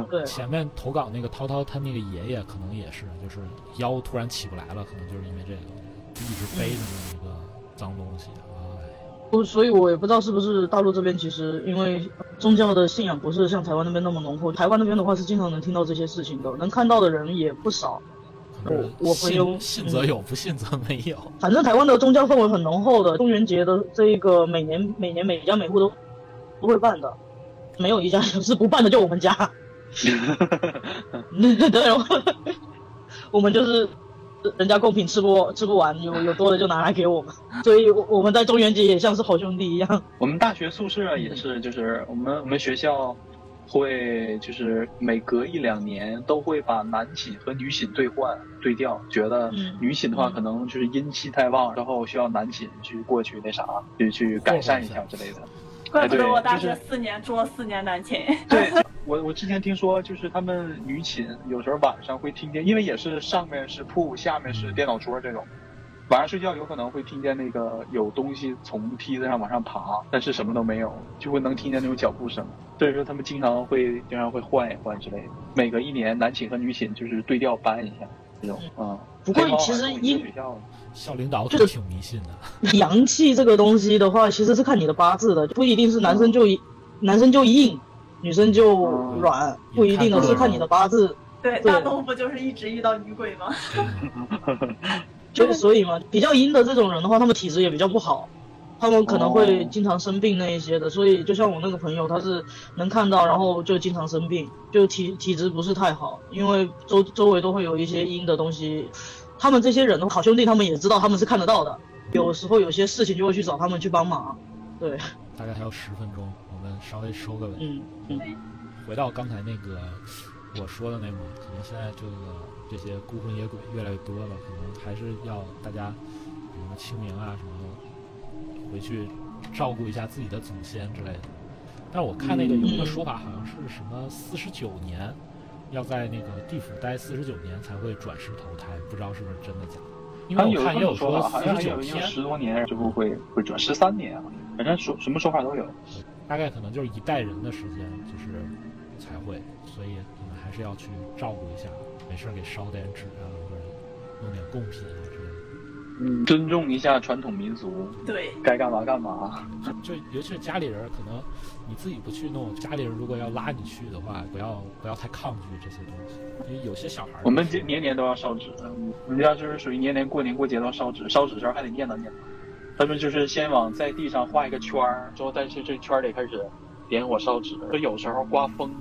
C: 对
E: 前面投稿那个涛涛，他那个爷爷可能也是，就是腰突然起不来了，可能就是因为这个，就一直背着那么一个脏东西。哎，
C: 我所以，我也不知道是不是大陆这边其实因为宗教的信仰不是像台湾那边那么浓厚，台湾那边的话是经常能听到这些事情的，能看到的人也不少。我我朋友
E: 信信则有，不信则没有。
C: 反正台湾的宗教氛围很浓厚的，中元节的这一个每年每年每家每户都都会办的，没有一家是不办的，就我们家。对，我们就是人家贡品吃不吃不完，有有多的就拿来给我们，所以我我们在中元节也像是好兄弟一样。
F: 我们大学宿舍也是，就是我们我们学校会就是每隔一两年都会把男寝和女寝兑换对调，觉得
C: 嗯
F: 女寝的话可能就是阴气太旺，然后需要男寝去过去那啥，去去改善一下之类的。
A: 怪不得我大学四年住了四年男寝。
F: 对，我我之前听说，就是他们女寝有时候晚上会听见，因为也是上面是铺，下面是电脑桌这种，晚上睡觉有可能会听见那个有东西从梯子上往上爬，但是什么都没有，就会能听见那种脚步声。所以说他们经常会经常会换一换之类的，每隔一年男寝和女寝就是对调搬一下这种啊。
C: 不过其实因
F: 好像一学校
E: 校领导
C: 就
E: 挺迷信的。
C: 阳气这个东西的话，其实是看你的八字的，不一定是男生就男生就硬，女生就软，不一定的是看你的八字。
A: 对，
C: 对
A: 大东不就是一直遇到女鬼吗？
C: 就是所以嘛，比较阴的这种人的话，他们体质也比较不好，他们可能会经常生病那一些的。所以就像我那个朋友，他是能看到，然后就经常生病，就体体质不是太好，因为周周围都会有一些阴的东西。他们这些人的好兄弟，他们也知道他们是看得到的，有时候有些事情就会去找他们去帮忙。对，
E: 大概还有十分钟，我们稍微收个尾。
C: 嗯嗯，
E: 回到刚才那个我说的那嘛，可能现在这个这些孤魂野鬼越来越多了，可能还是要大家，比如清明啊什么，回去照顾一下自己的祖先之类的。但是我看那个有一个说法，好像是什么四十九年，要在那个地府待四十九年才会转世投胎，不知道是不是真的假的。因为我看也有
F: 说，好
E: 四十九天，
F: 十多年之后会会转十三年啊，反正说什么说法都有。
E: 大概可能就是一代人的时间，就是才会，所以你们还是要去照顾一下，没事给烧点纸啊，或者弄点贡品啊之类的。
F: 嗯，尊重一下传统民俗，
A: 对，
F: 该干嘛干嘛。
E: 就尤其是家里人，可能你自己不去弄，家里人如果要拉你去的话，不要不要太抗拒这些东西，因为有些小孩儿
F: 我们年年都要烧纸，我们家就是属于年年过年过节都要烧纸，烧纸时候还得念叨念叨。他们就是先往在地上画一个圈儿，之后但是这圈儿里开始点火烧纸。就有时候刮风，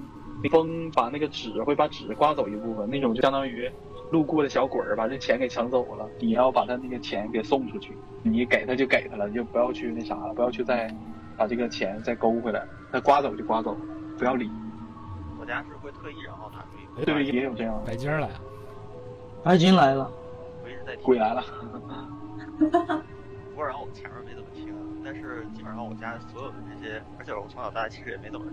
F: 风把那个纸会把纸刮走一部分，那种就相当于路过的小鬼儿把这钱给抢走了，你要把他那个钱给送出去，你给他就给他了，你就不要去那啥了，不要去再把这个钱再勾回来，他刮走就刮走，不要理。
H: 我家是会特意然后拿出一个，
F: 对，也有这样的。
E: 白金来了，
C: 白金来了，
H: 我一直在听
F: 鬼来了。
H: 不过然后我前面没怎么听，但是基本上我家所有的这些，而且我从小到大其实也没怎么，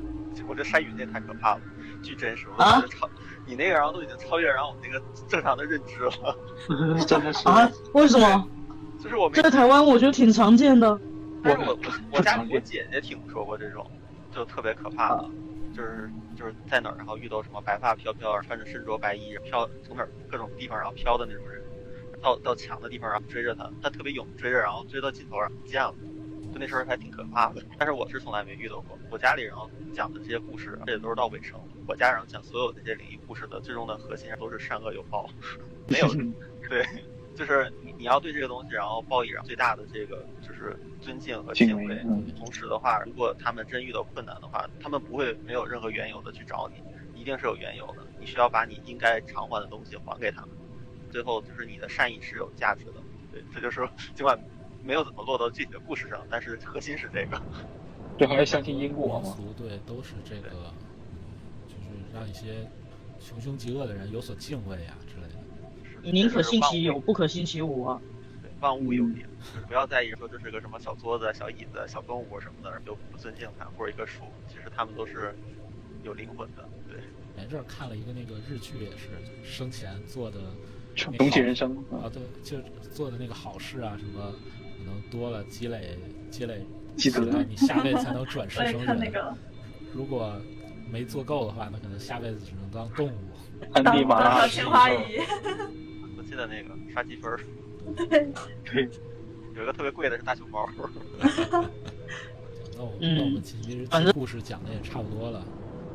H: 我这山语那太可怕了，巨真实，我觉得超你那个然后都已经超越然后我那个正常的认知了，
F: 真的是
C: 啊？为什么？
H: 就是我没
C: 在台湾，我觉得挺常见的。
H: 但是我我我家我姐姐听说过这种，就特别可怕的，就是就是在哪儿然后遇到什么白发飘飘，穿着身着白衣飘从哪儿各种地方然后飘的那种人，到到墙的地方然后追着他，他特别勇追着，然后追到尽头然后不见了，就那时候还挺可怕的。但是我是从来没遇到过，我家里人讲的这些故事，这也都是到尾声。我家人讲所有这些灵异故事的最终的核心都是善恶有报，没有 对。就是你你要对这个东西，然后报以最大的这个就是尊敬和敬畏。同时的话，如果他们真遇到困难的话，他们不会没有任何缘由的去找你，一定是有缘由的。你需要把你应该偿还的东西还给他们。最后就是你的善意是有价值的。对，这就是尽管没有怎么落到具体的故事上，但是核心是这个。
F: 对，还是相信因果
E: 嘛。对，都是这个，就是让一些穷凶极恶的人有所敬畏啊之类的。
C: 宁可信其有，不可信其无啊！
H: 对，万物有灵，不要在意说这是个什么小桌子、小椅子、小动物什么的，就不尊敬它，或者一个树，其实它们都是有灵魂的。对，
E: 前阵看了一个那个日剧，也是生前做的
F: 重启人生
E: 啊，对，就做的那个好事啊，什么可能多了积累积累
F: 积
E: 累，你下辈子才能转世生
A: 人。
E: 如果没做够的话，那可能下辈子只能当动物。
F: 安迪马拉
A: 青花姨。
H: 记得那个刷积分，
A: 对
F: 对，
H: 有一个特别贵的是大熊猫。
E: 那我那我们其实故事讲的也差不多了。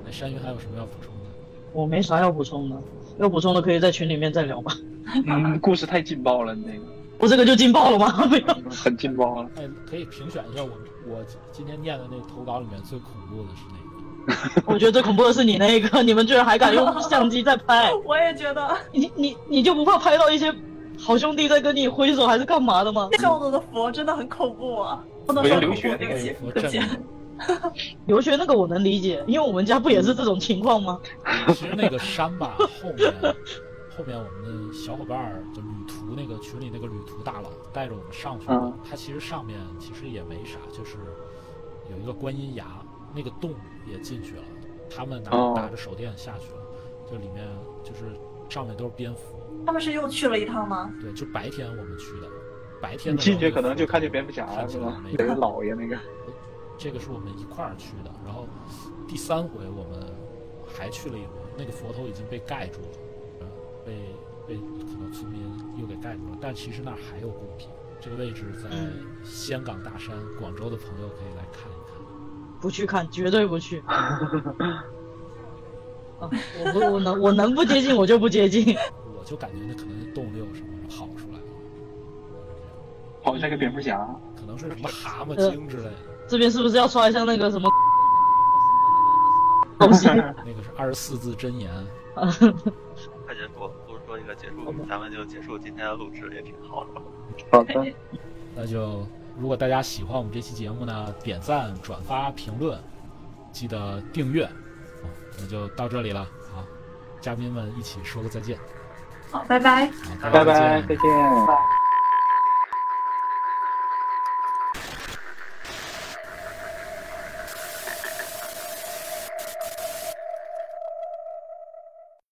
E: 那山鱼还有什么要补充的？
C: 我没啥要补充的，要补充的可以在群里面再聊吧。
F: 嗯，故事太劲爆了，你那个。
C: 我这个就劲爆了吗？没有，
F: 很劲爆了。
E: 哎，可以评选一下我我今天念的那投稿里面最恐怖的是哪个？
C: 我觉得最恐怖的是你那个，你们居然还敢用 相机在拍。
A: 我也觉得，
C: 你你你就不怕拍到一些好兄弟在跟你挥手还是干嘛的吗？
A: 笑着的佛真的很恐怖啊！不能说
F: 留学
A: 那个
E: 佛
C: 留学那个我能理解，因为我们家不也是这种情况吗？
E: 其实那个山吧，后面后面我们的小伙伴儿就旅途那个群里那个旅途大佬带着我们上去了，他其实上面其实也没啥，就是有一个观音崖。那个洞也进去了，他们拿拿着手电下去了，就里面就是上面都是蝙蝠。
A: 他们是又去了一趟吗？
E: 对，就白天我们去的，白天
F: 进去可能就看见蝙蝠侠
E: 了，
F: 是吧？那个老爷那个。
E: 这个是我们一块儿去的，然后第三回我们还去了一回，那个佛头已经被盖住了，被被可能村民又给盖住了，但其实那儿还有贡品。这个位置在香港大山，广州的朋友可以来看一看。
C: 不去看，绝对不去。啊，我不，我能，我能不接近我就不接近。
E: 我就感觉那可能是洞六什么跑出来，
F: 跑出来个蝙蝠侠，
E: 可能是什么蛤蟆精之类的。
C: 这边是不是要刷一下那个什么东西？
E: 那个是二十四字真言。
H: 快结束，咱们就结束今天的录制也挺好的。
F: 好的，
E: 那就。如果大家喜欢我们这期节目呢，点赞、转发、评论，记得订阅。那就到这里了，好，嘉宾们一起说个再见。
A: 好，拜拜。
F: 拜拜，再见。